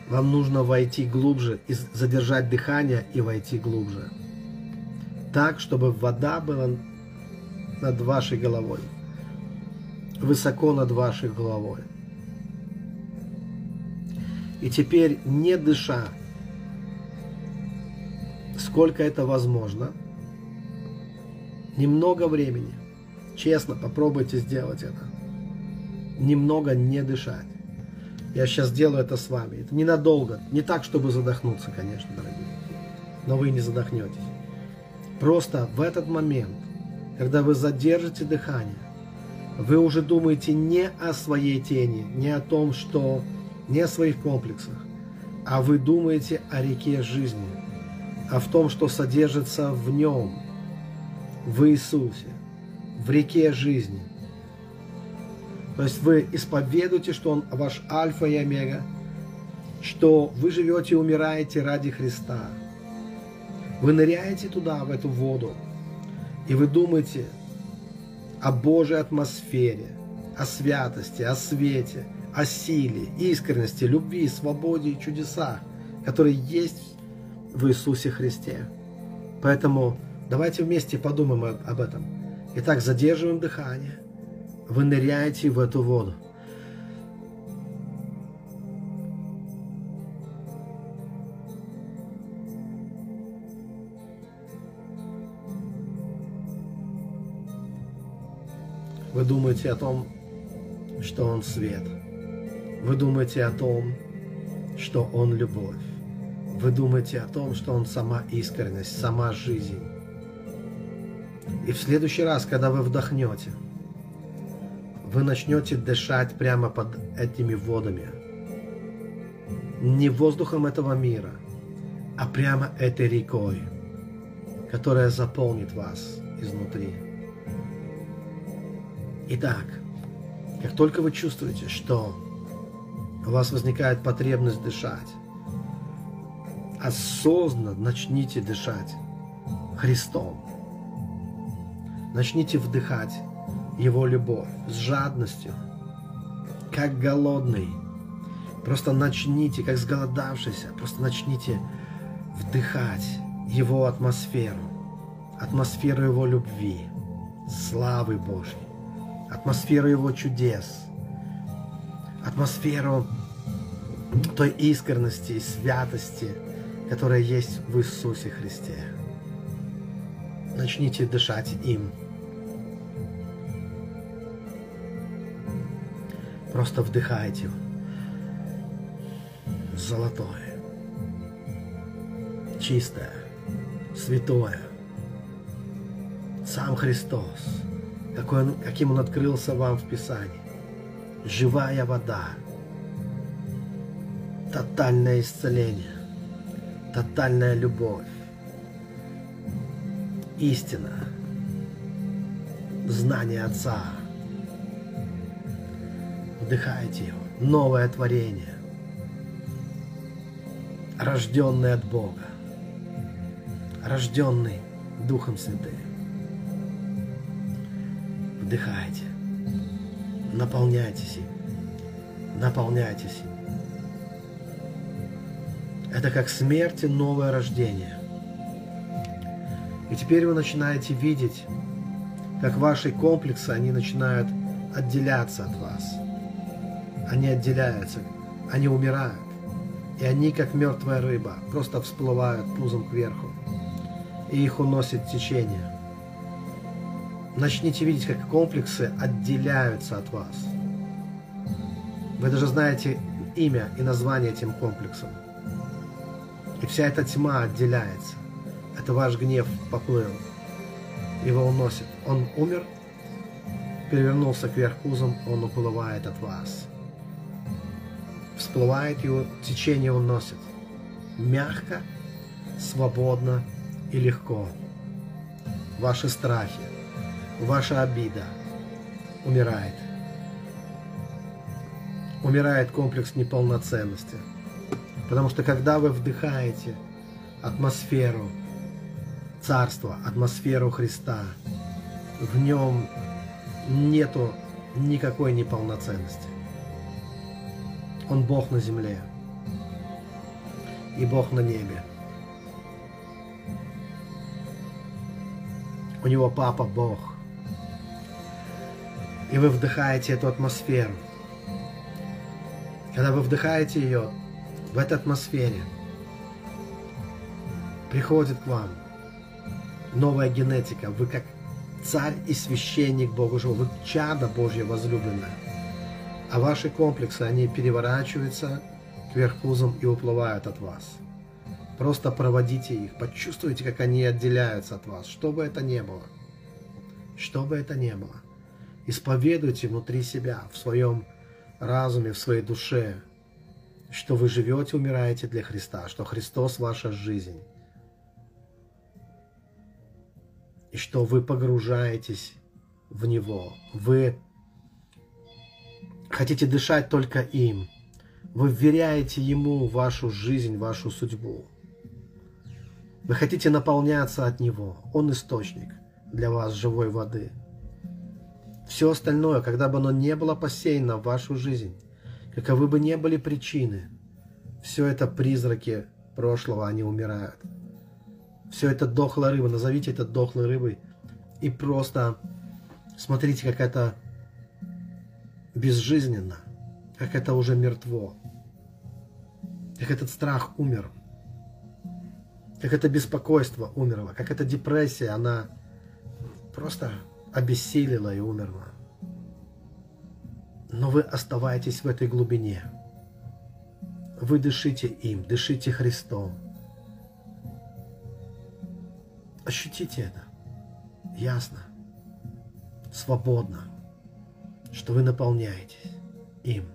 вам нужно войти глубже, и задержать дыхание и войти глубже так, чтобы вода была над вашей головой, высоко над вашей головой. И теперь, не дыша, сколько это возможно, немного времени, честно, попробуйте сделать это, немного не дышать. Я сейчас делаю это с вами. Это ненадолго, не так, чтобы задохнуться, конечно, дорогие, но вы не задохнетесь. Просто в этот момент, когда вы задержите дыхание, вы уже думаете не о своей тени, не о том, что не о своих комплексах, а вы думаете о реке жизни, а в том, что содержится в нем, в Иисусе, в реке жизни. То есть вы исповедуете, что Он ваш альфа и омега, что вы живете и умираете ради Христа, вы ныряете туда, в эту воду, и вы думаете о Божьей атмосфере, о святости, о свете, о силе, искренности, любви, свободе и чудесах, которые есть в Иисусе Христе. Поэтому давайте вместе подумаем об этом. Итак, задерживаем дыхание. Вы ныряете в эту воду. Вы думаете о том, что Он свет. Вы думаете о том, что Он любовь. Вы думаете о том, что Он сама искренность, сама жизнь. И в следующий раз, когда вы вдохнете, вы начнете дышать прямо под этими водами. Не воздухом этого мира, а прямо этой рекой, которая заполнит вас изнутри. Итак, как только вы чувствуете, что у вас возникает потребность дышать, осознанно начните дышать Христом. Начните вдыхать Его любовь с жадностью, как голодный. Просто начните, как сголодавшийся, просто начните вдыхать Его атмосферу, атмосферу Его любви, славы Божьей, атмосферу Его чудес, атмосферу той искренности и святости, которая есть в Иисусе Христе. Начните дышать им. Просто вдыхайте. Золотое, чистое, святое. Сам Христос, какой он, каким Он открылся вам в Писании. Живая вода, тотальное исцеление, тотальная любовь, истина, знание Отца. Вдыхайте его. Новое творение, рожденный от Бога, рожденный Духом Святым. Вдыхайте, наполняйтесь им, наполняйтесь им. Это как смерть и новое рождение. И теперь вы начинаете видеть, как ваши комплексы, они начинают отделяться от вас. Они отделяются, они умирают. И они, как мертвая рыба, просто всплывают пузом кверху. И их уносит течение. Начните видеть, как комплексы отделяются от вас. Вы даже знаете имя и название этим комплексам. И вся эта тьма отделяется. Это ваш гнев поплыл. Его уносит. Он умер, перевернулся кверх пузом, он уплывает от вас. Всплывает его, течение уносит. Мягко, свободно и легко. Ваши страхи, ваша обида умирает. Умирает комплекс неполноценности. Потому что когда вы вдыхаете атмосферу царство, атмосферу Христа. В нем нету никакой неполноценности. Он Бог на земле и Бог на небе. У него папа Бог. И вы вдыхаете эту атмосферу. Когда вы вдыхаете ее в этой атмосфере, приходит к вам новая генетика. Вы как царь и священник Бога живого. Вы чадо Божье возлюбленное. А ваши комплексы, они переворачиваются кверх пузом и уплывают от вас. Просто проводите их, почувствуйте, как они отделяются от вас, что бы это ни было. Что бы это ни было. Исповедуйте внутри себя, в своем разуме, в своей душе, что вы живете, умираете для Христа, что Христос ваша жизнь и что вы погружаетесь в Него. Вы хотите дышать только им. Вы вверяете Ему вашу жизнь, вашу судьбу. Вы хотите наполняться от Него. Он источник для вас живой воды. Все остальное, когда бы оно не было посеяно в вашу жизнь, каковы бы не были причины, все это призраки прошлого, они умирают. Все это дохлая рыба, назовите это дохлой рыбой. И просто смотрите, как это безжизненно, как это уже мертво, как этот страх умер, как это беспокойство умерло, как эта депрессия, она просто обессилила и умерла. Но вы оставайтесь в этой глубине. Вы дышите им, дышите Христом. Ощутите это. Ясно. Свободно. Что вы наполняетесь им.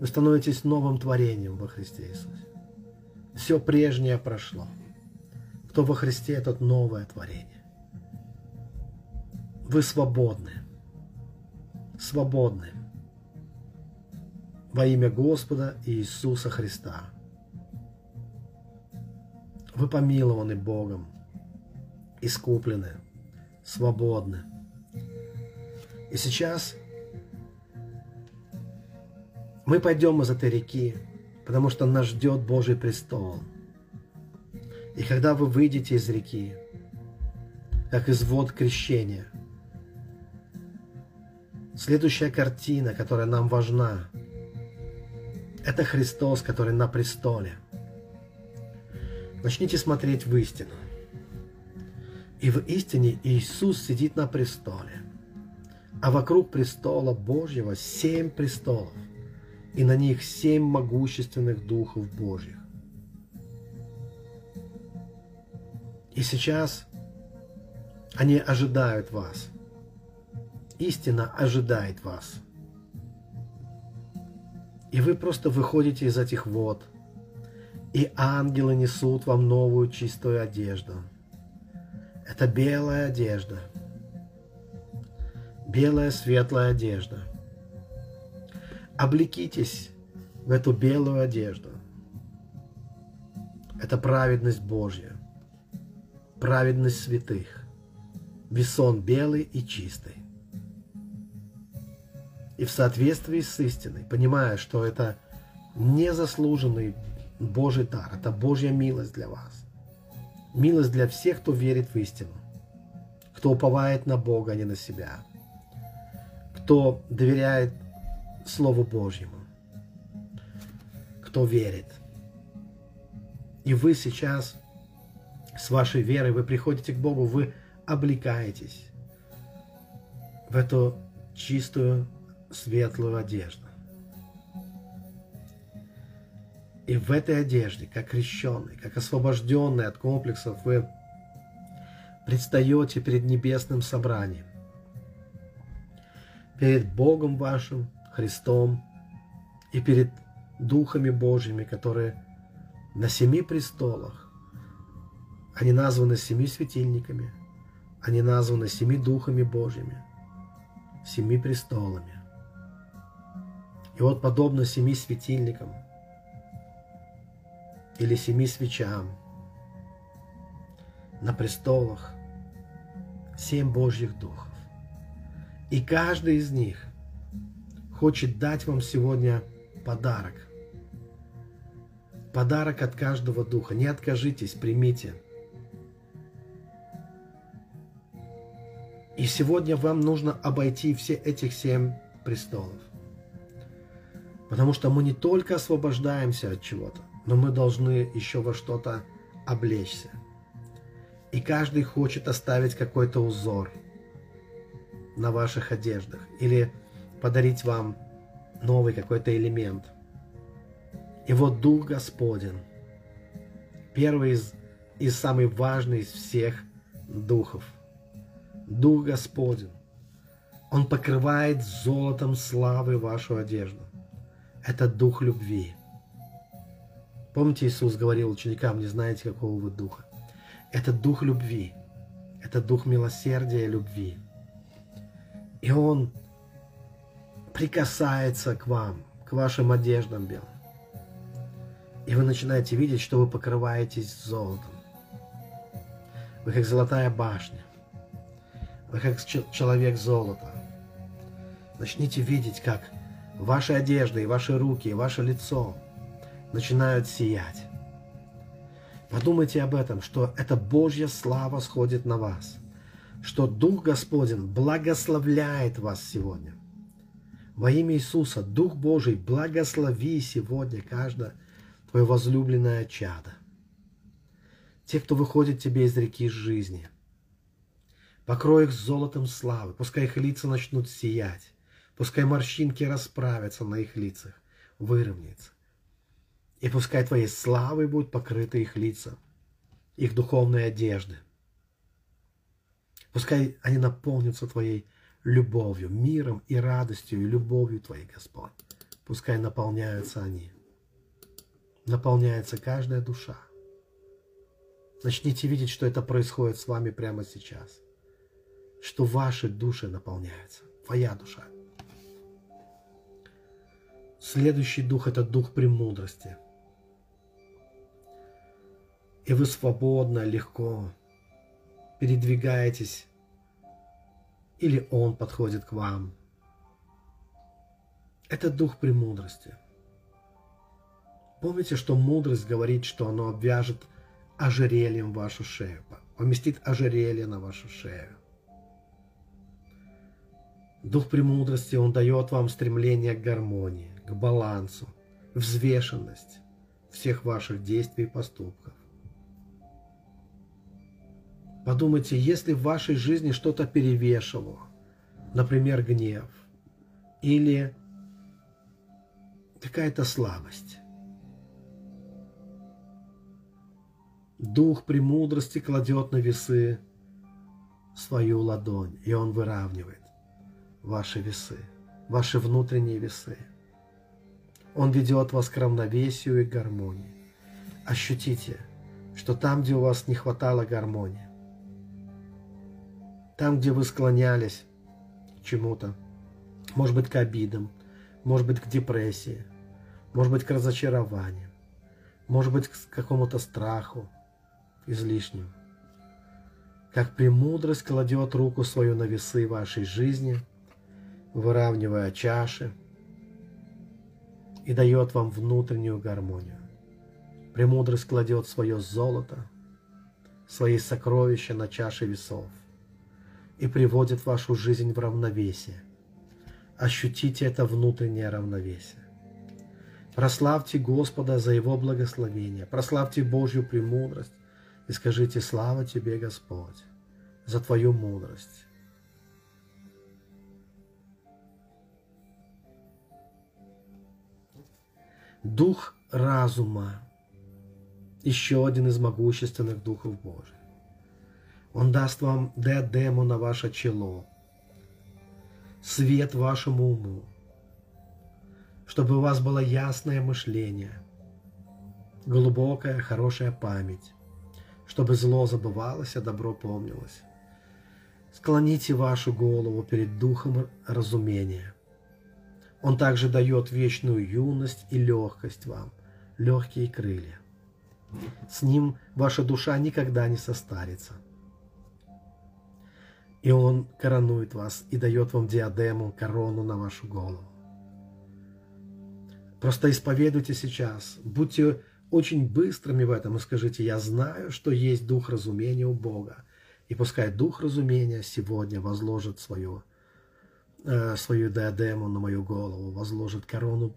Вы становитесь новым творением во Христе Иисусе. Все прежнее прошло. Кто во Христе, этот новое творение. Вы свободны. Свободны. Во имя Господа Иисуса Христа. Вы помилованы Богом, искуплены, свободны. И сейчас мы пойдем из этой реки, потому что нас ждет Божий престол. И когда вы выйдете из реки, как из вод крещения, следующая картина, которая нам важна, это Христос, который на престоле. Начните смотреть в истину. И в истине Иисус сидит на престоле, а вокруг престола Божьего семь престолов и на них семь могущественных духов Божьих. И сейчас они ожидают вас. Истина ожидает вас. И вы просто выходите из этих вод, и ангелы несут вам новую чистую одежду. Это белая одежда. Белая светлая одежда – облекитесь в эту белую одежду. Это праведность Божья, праведность святых, весон белый и чистый. И в соответствии с истиной, понимая, что это незаслуженный Божий дар, это Божья милость для вас. Милость для всех, кто верит в истину, кто уповает на Бога, а не на себя, кто доверяет Слову Божьему. Кто верит. И вы сейчас с вашей верой, вы приходите к Богу, вы облекаетесь в эту чистую, светлую одежду. И в этой одежде, как крещенный, как освобожденный от комплексов, вы предстаете перед небесным собранием, перед Богом вашим, Христом и перед духами Божьими, которые на семи престолах. Они названы семи светильниками, они названы семи духами Божьими, семи престолами. И вот подобно семи светильникам или семи свечам на престолах семь Божьих духов. И каждый из них хочет дать вам сегодня подарок. Подарок от каждого духа. Не откажитесь, примите. И сегодня вам нужно обойти все этих семь престолов. Потому что мы не только освобождаемся от чего-то, но мы должны еще во что-то облечься. И каждый хочет оставить какой-то узор на ваших одеждах или подарить вам новый какой-то элемент. И вот Дух Господен, первый из, из самый важный из всех духов. Дух Господен, Он покрывает золотом славы вашу одежду. Это Дух любви. Помните, Иисус говорил ученикам, не знаете, какого вы Духа. Это Дух любви. Это Дух милосердия и любви. И Он прикасается к вам, к вашим одеждам белым. И вы начинаете видеть, что вы покрываетесь золотом. Вы как золотая башня. Вы как человек золота. Начните видеть, как ваши одежды, и ваши руки, и ваше лицо начинают сиять. Подумайте об этом, что эта Божья слава сходит на вас, что Дух Господень благословляет вас сегодня. Во имя Иисуса, Дух Божий, благослови сегодня каждое твое возлюбленное чадо. Те, кто выходит тебе из реки жизни. Покрой их золотом славы, пускай их лица начнут сиять. Пускай морщинки расправятся на их лицах, выровняются. И пускай Твоей славой будут покрыты их лица, их духовные одежды. Пускай они наполнятся Твоей любовью, миром и радостью, и любовью Твоей, Господь. Пускай наполняются они. Наполняется каждая душа. Начните видеть, что это происходит с вами прямо сейчас. Что ваши души наполняются. Твоя душа. Следующий дух – это дух премудрости. И вы свободно, легко передвигаетесь, или он подходит к вам. Это дух премудрости. Помните, что мудрость говорит, что оно обвяжет ожерельем вашу шею, поместит ожерелье на вашу шею. Дух премудрости, он дает вам стремление к гармонии, к балансу, взвешенность всех ваших действий и поступков. Подумайте, если в вашей жизни что-то перевешивало, например, гнев или какая-то слабость, Дух премудрости кладет на весы свою ладонь, и он выравнивает ваши весы, ваши внутренние весы. Он ведет вас к равновесию и гармонии. Ощутите, что там, где у вас не хватало гармонии, там, где вы склонялись к чему-то, может быть, к обидам, может быть, к депрессии, может быть, к разочарованию, может быть, к какому-то страху, излишним. Как премудрость кладет руку свою на весы вашей жизни, выравнивая чаши, и дает вам внутреннюю гармонию. Премудрость кладет свое золото, свои сокровища на чаши весов и приводит вашу жизнь в равновесие. Ощутите это внутреннее равновесие. Прославьте Господа за Его благословение, прославьте Божью премудрость, и скажите «Слава Тебе, Господь, за Твою мудрость». Дух разума – еще один из могущественных духов Божьих. Он даст вам диадему на ваше чело, свет вашему уму, чтобы у вас было ясное мышление, глубокая, хорошая память, чтобы зло забывалось, а добро помнилось. Склоните вашу голову перед духом разумения. Он также дает вечную юность и легкость вам, легкие крылья. С ним ваша душа никогда не состарится. И он коронует вас и дает вам диадему, корону на вашу голову. Просто исповедуйте сейчас, будьте очень быстрыми в этом и скажите, я знаю, что есть дух разумения у Бога. И пускай дух разумения сегодня возложит свою, э, свою диадему на мою голову, возложит корону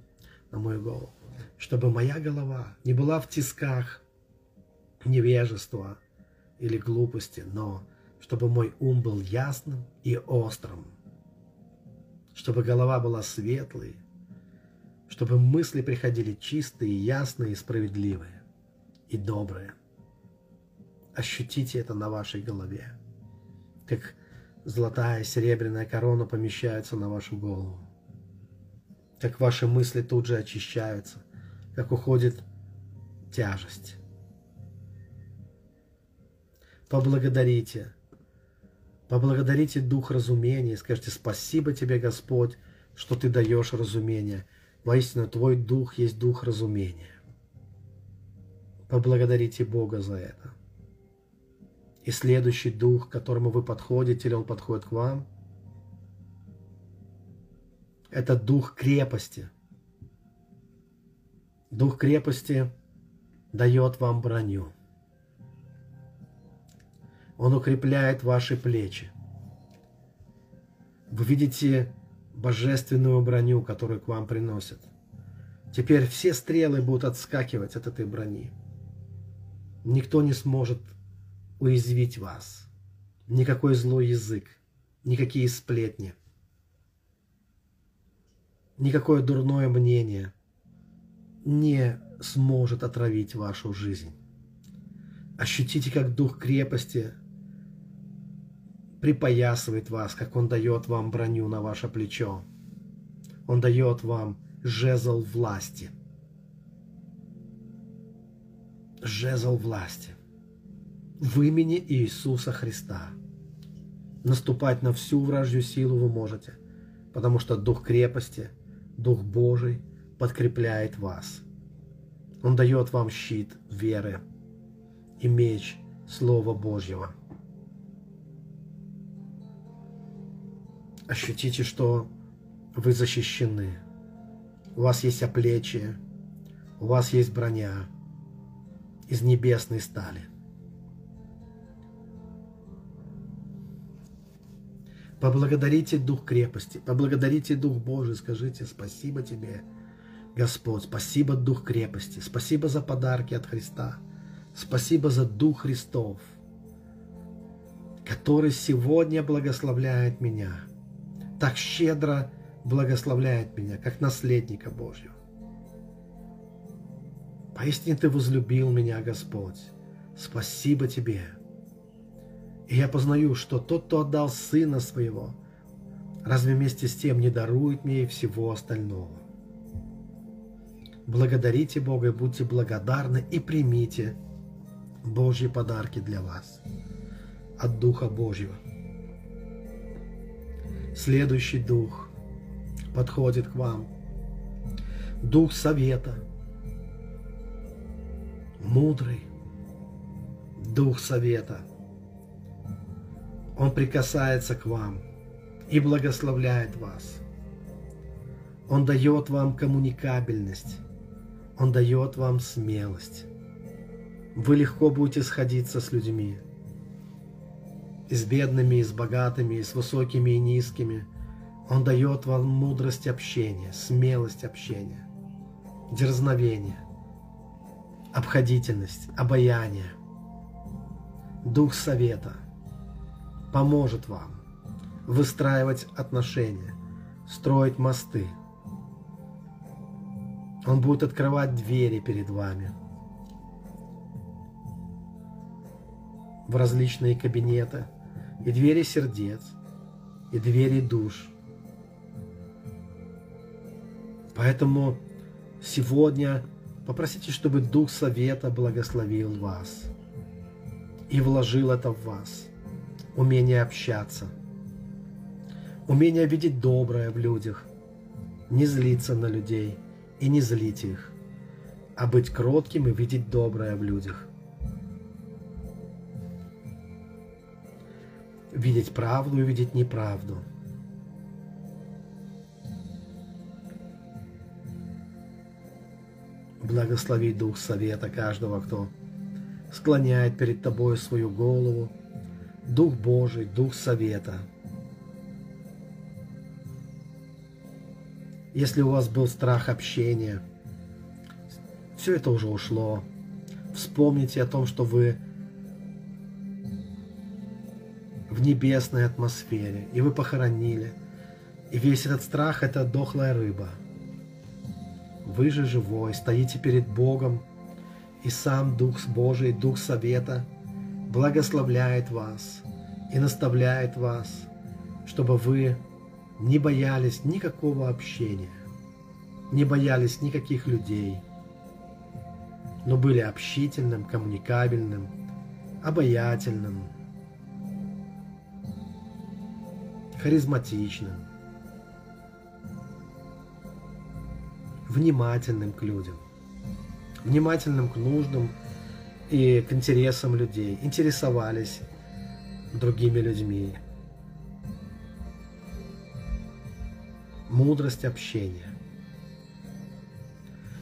на мою голову, чтобы моя голова не была в тисках невежества или глупости, но чтобы мой ум был ясным и острым, чтобы голова была светлой, чтобы мысли приходили чистые, ясные, справедливые и добрые. Ощутите это на вашей голове, как золотая серебряная корона помещается на вашу голову, как ваши мысли тут же очищаются, как уходит тяжесть. Поблагодарите, поблагодарите Дух разумения, скажите спасибо тебе, Господь, что ты даешь разумение – Воистину, Твой Дух есть Дух разумения. Поблагодарите Бога за это. И следующий Дух, к которому вы подходите, или Он подходит к вам, это Дух крепости. Дух крепости дает вам броню. Он укрепляет ваши плечи. Вы видите божественную броню, которую к вам приносят. Теперь все стрелы будут отскакивать от этой брони. Никто не сможет уязвить вас. Никакой злой язык, никакие сплетни. никакое дурное мнение не сможет отравить вашу жизнь. Ощутите, как дух крепости припоясывает вас, как он дает вам броню на ваше плечо. Он дает вам жезл власти. Жезл власти. В имени Иисуса Христа. Наступать на всю вражью силу вы можете, потому что Дух крепости, Дух Божий подкрепляет вас. Он дает вам щит веры и меч Слова Божьего. Ощутите, что вы защищены. У вас есть оплечье, у вас есть броня из небесной стали. Поблагодарите Дух крепости, поблагодарите Дух Божий, скажите спасибо тебе, Господь, спасибо Дух крепости, спасибо за подарки от Христа, спасибо за Дух Христов, который сегодня благословляет меня, так щедро благословляет меня, как наследника Божьего. Поистине Ты возлюбил меня, Господь. Спасибо Тебе. И я познаю, что тот, кто отдал Сына Своего, разве вместе с тем не дарует мне и всего остального? Благодарите Бога и будьте благодарны и примите Божьи подарки для вас от Духа Божьего. Следующий Дух подходит к вам. Дух совета, мудрый Дух совета. Он прикасается к вам и благословляет вас. Он дает вам коммуникабельность. Он дает вам смелость. Вы легко будете сходиться с людьми. И с бедными, и с богатыми, и с высокими, и низкими. Он дает вам мудрость общения, смелость общения, дерзновение, обходительность, обаяние. Дух совета поможет вам выстраивать отношения, строить мосты – он будет открывать двери перед вами в различные кабинеты, и двери сердец, и двери душ. Поэтому сегодня попросите, чтобы Дух Совета благословил вас и вложил это в вас. Умение общаться, умение видеть доброе в людях, не злиться на людей – и не злить их, а быть кротким и видеть доброе в людях. Видеть правду и видеть неправду. Благослови Дух Совета каждого, кто склоняет перед Тобой свою голову, Дух Божий, Дух Совета – Если у вас был страх общения, все это уже ушло. Вспомните о том, что вы в небесной атмосфере, и вы похоронили. И весь этот страх – это дохлая рыба. Вы же живой, стоите перед Богом, и сам Дух Божий, Дух Совета благословляет вас и наставляет вас, чтобы вы не боялись никакого общения, не боялись никаких людей, но были общительным, коммуникабельным, обаятельным, харизматичным, внимательным к людям, внимательным к нуждам и к интересам людей, интересовались другими людьми, мудрость общения.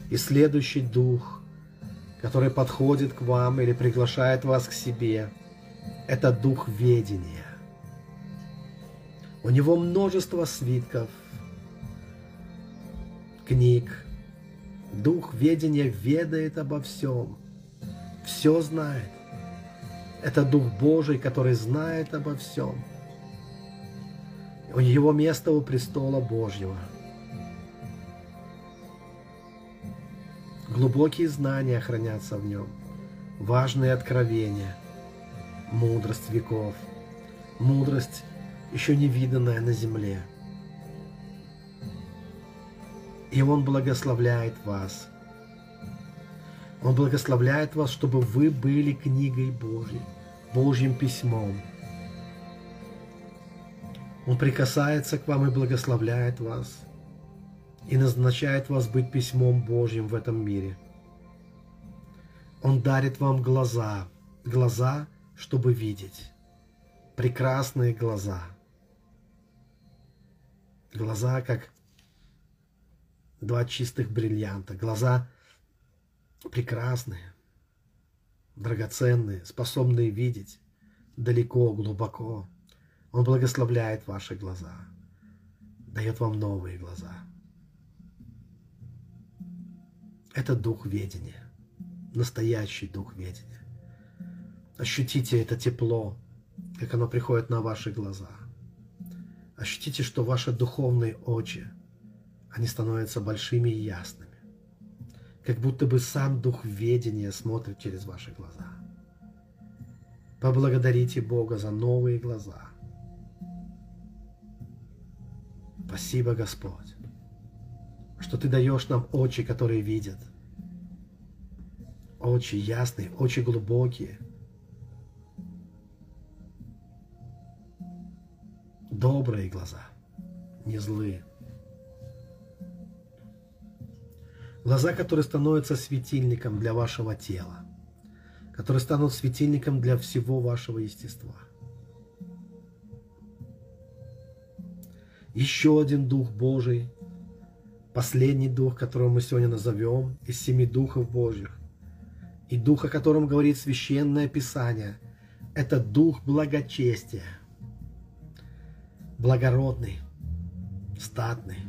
И следующий дух, который подходит к вам или приглашает вас к себе, это дух ведения. У него множество свитков, книг. Дух ведения ведает обо всем, все знает. Это Дух Божий, который знает обо всем – у Его место у престола Божьего. Глубокие знания хранятся в нем, важные откровения, мудрость веков, мудрость, еще не виданная на земле. И Он благословляет вас. Он благословляет вас, чтобы вы были книгой Божьей, Божьим письмом. Он прикасается к вам и благословляет вас – и назначает вас быть письмом Божьим в этом мире. Он дарит вам глаза, глаза, чтобы видеть, прекрасные глаза. Глаза, как два чистых бриллианта, глаза прекрасные, драгоценные, способные видеть далеко, глубоко. Он благословляет ваши глаза, дает вам новые глаза – Это дух ведения, настоящий дух ведения. Ощутите это тепло, как оно приходит на ваши глаза. Ощутите, что ваши духовные очи, они становятся большими и ясными. Как будто бы сам дух ведения смотрит через ваши глаза. Поблагодарите Бога за новые глаза. Спасибо, Господь что Ты даешь нам очи, которые видят. Очи ясные, очи глубокие. Добрые глаза, не злые. Глаза, которые становятся светильником для вашего тела, которые станут светильником для всего вашего естества. Еще один Дух Божий последний дух, которого мы сегодня назовем, из семи духов Божьих, и дух, о котором говорит Священное Писание, это дух благочестия, благородный, статный,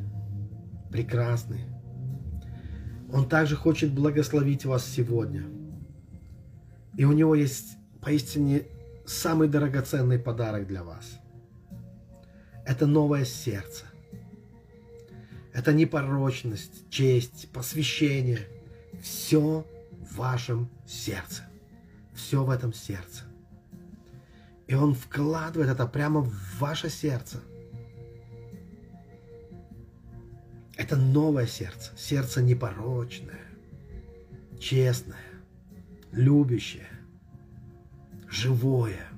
прекрасный. Он также хочет благословить вас сегодня. И у него есть поистине самый драгоценный подарок для вас. Это новое сердце. Это непорочность, честь, посвящение. Все в вашем сердце. Все в этом сердце. И Он вкладывает это прямо в ваше сердце. Это новое сердце. Сердце непорочное, честное, любящее, живое,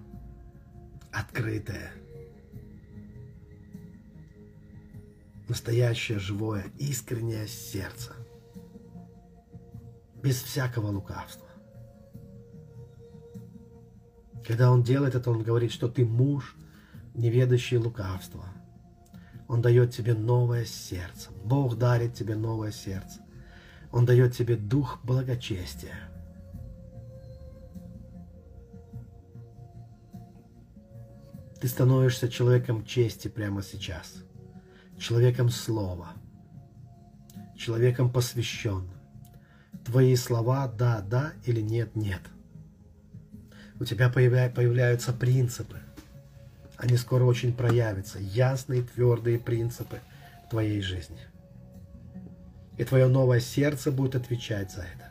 открытое – настоящее, живое, искреннее сердце, без всякого лукавства. Когда он делает это, он говорит, что ты муж, не ведающий лукавства. Он дает тебе новое сердце. Бог дарит тебе новое сердце. Он дает тебе дух благочестия. Ты становишься человеком чести прямо сейчас – человеком слова, человеком посвященным. Твои слова «да», «да» или «нет», «нет». У тебя появляются принципы. Они скоро очень проявятся. Ясные, твердые принципы твоей жизни. И твое новое сердце будет отвечать за это.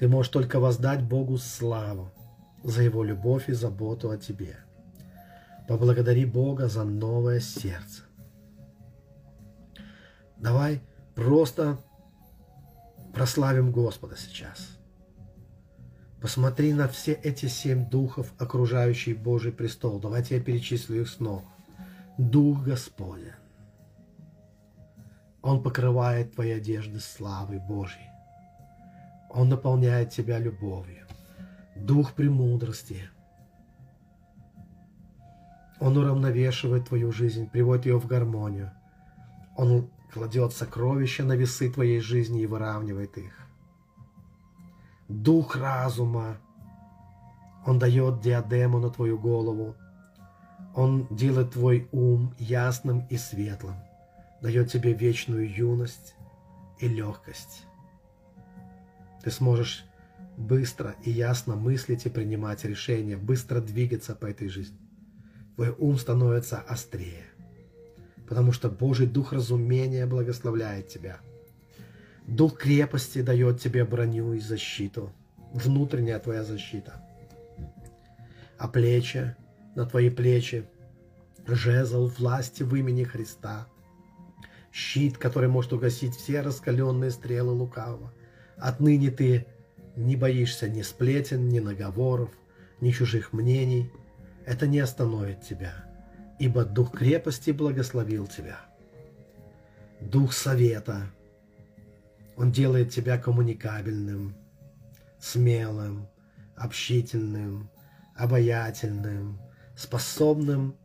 Ты можешь только воздать Богу славу за Его любовь и заботу о тебе. Поблагодари Бога за новое сердце. Давай просто прославим Господа сейчас. Посмотри на все эти семь духов, окружающие Божий престол. Давайте я перечислю их снова. Дух Господень. Он покрывает твои одежды славой Божьей. Он наполняет тебя любовью. Дух премудрости. Он уравновешивает твою жизнь, приводит ее в гармонию. Он кладет сокровища на весы твоей жизни и выравнивает их. Дух разума, Он дает диадему на твою голову. Он делает твой ум ясным и светлым, дает тебе вечную юность и легкость. Ты сможешь быстро и ясно мыслить и принимать решения, быстро двигаться по этой жизни. Твой ум становится острее потому что Божий Дух разумения благословляет тебя. Дух крепости дает тебе броню и защиту. Внутренняя твоя защита. А плечи, на твои плечи, жезл власти в имени Христа. Щит, который может угасить все раскаленные стрелы лукавого. Отныне ты не боишься ни сплетен, ни наговоров, ни чужих мнений. Это не остановит тебя, ибо Дух крепости благословил тебя. Дух совета, он делает тебя коммуникабельным, смелым, общительным, обаятельным, способным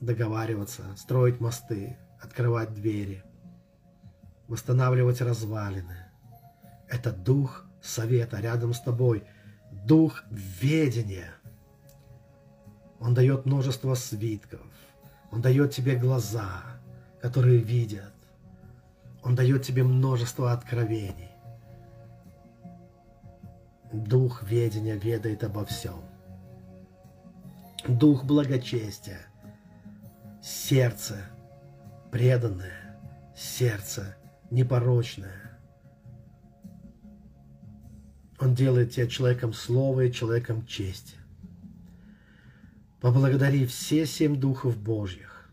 договариваться, строить мосты, открывать двери, восстанавливать развалины. Это дух совета рядом с тобой, дух ведения. Он дает множество свитков, он дает тебе глаза, которые видят, он дает тебе множество откровений. Дух ведения ведает обо всем. Дух благочестия, сердце преданное, сердце непорочное. Он делает тебя человеком слова и человеком чести. Поблагодари все семь духов Божьих.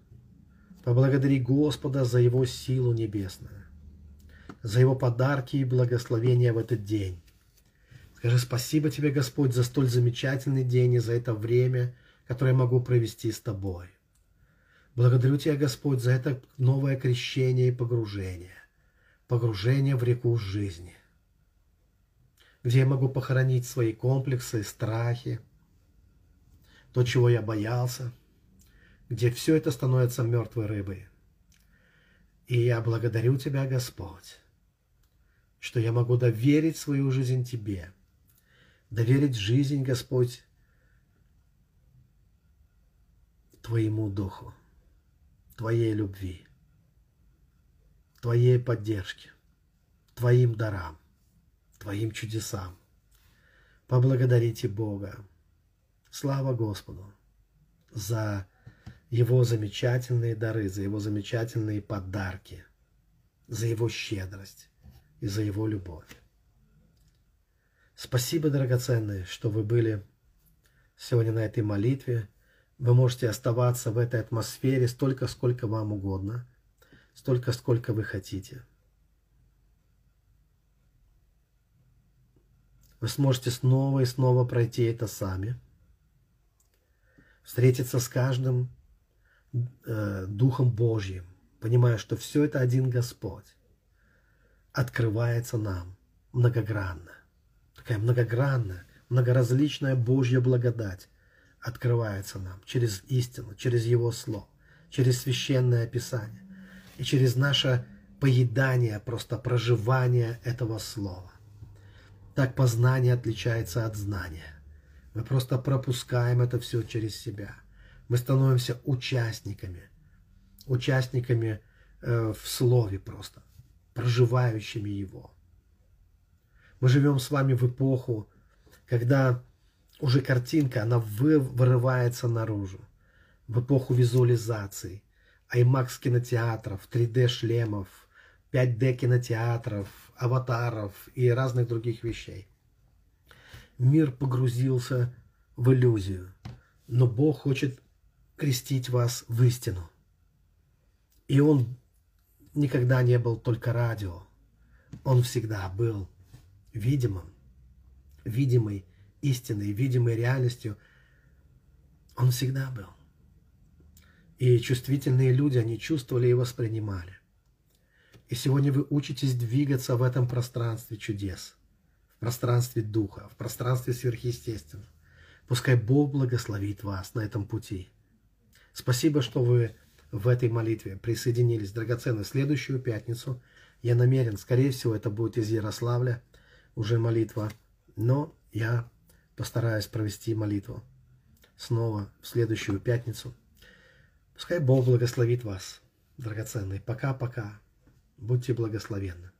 Поблагодари Господа за Его силу небесную за Его подарки и благословения в этот день. Скажи спасибо тебе, Господь, за столь замечательный день и за это время, которое я могу провести с Тобой. Благодарю Тебя, Господь, за это новое крещение и погружение. Погружение в реку жизни, где я могу похоронить свои комплексы, страхи, то, чего я боялся, где все это становится мертвой рыбой. И я благодарю Тебя, Господь, что я могу доверить свою жизнь Тебе, доверить жизнь, Господь, Твоему Духу, Твоей любви, Твоей поддержке, Твоим дарам, Твоим чудесам. Поблагодарите Бога. Слава Господу за Его замечательные дары, за Его замечательные подарки, за Его щедрость и за Его любовь. Спасибо, драгоценные, что вы были сегодня на этой молитве. Вы можете оставаться в этой атмосфере столько, сколько вам угодно, столько, сколько вы хотите. Вы сможете снова и снова пройти это сами, встретиться с каждым э, Духом Божьим, понимая, что все это один Господь открывается нам многогранно. Такая многогранная, многоразличная Божья благодать открывается нам через истину, через Его Слово, через Священное Писание и через наше поедание, просто проживание этого Слова. Так познание отличается от знания. Мы просто пропускаем это все через себя. Мы становимся участниками, участниками э, в Слове просто проживающими его. Мы живем с вами в эпоху, когда уже картинка, она вырывается наружу. В эпоху визуализаций, IMAX кинотеатров, 3D шлемов, 5D кинотеатров, аватаров и разных других вещей. Мир погрузился в иллюзию, но Бог хочет крестить вас в истину. И Он никогда не был только радио. Он всегда был видимым, видимой истиной, видимой реальностью. Он всегда был. И чувствительные люди, они чувствовали и воспринимали. И сегодня вы учитесь двигаться в этом пространстве чудес, в пространстве Духа, в пространстве сверхъестественного. Пускай Бог благословит вас на этом пути. Спасибо, что вы в этой молитве присоединились драгоценно следующую пятницу. Я намерен, скорее всего, это будет из Ярославля, уже молитва, но я постараюсь провести молитву снова в следующую пятницу. Пускай Бог благословит вас, драгоценные. Пока-пока. Будьте благословенны.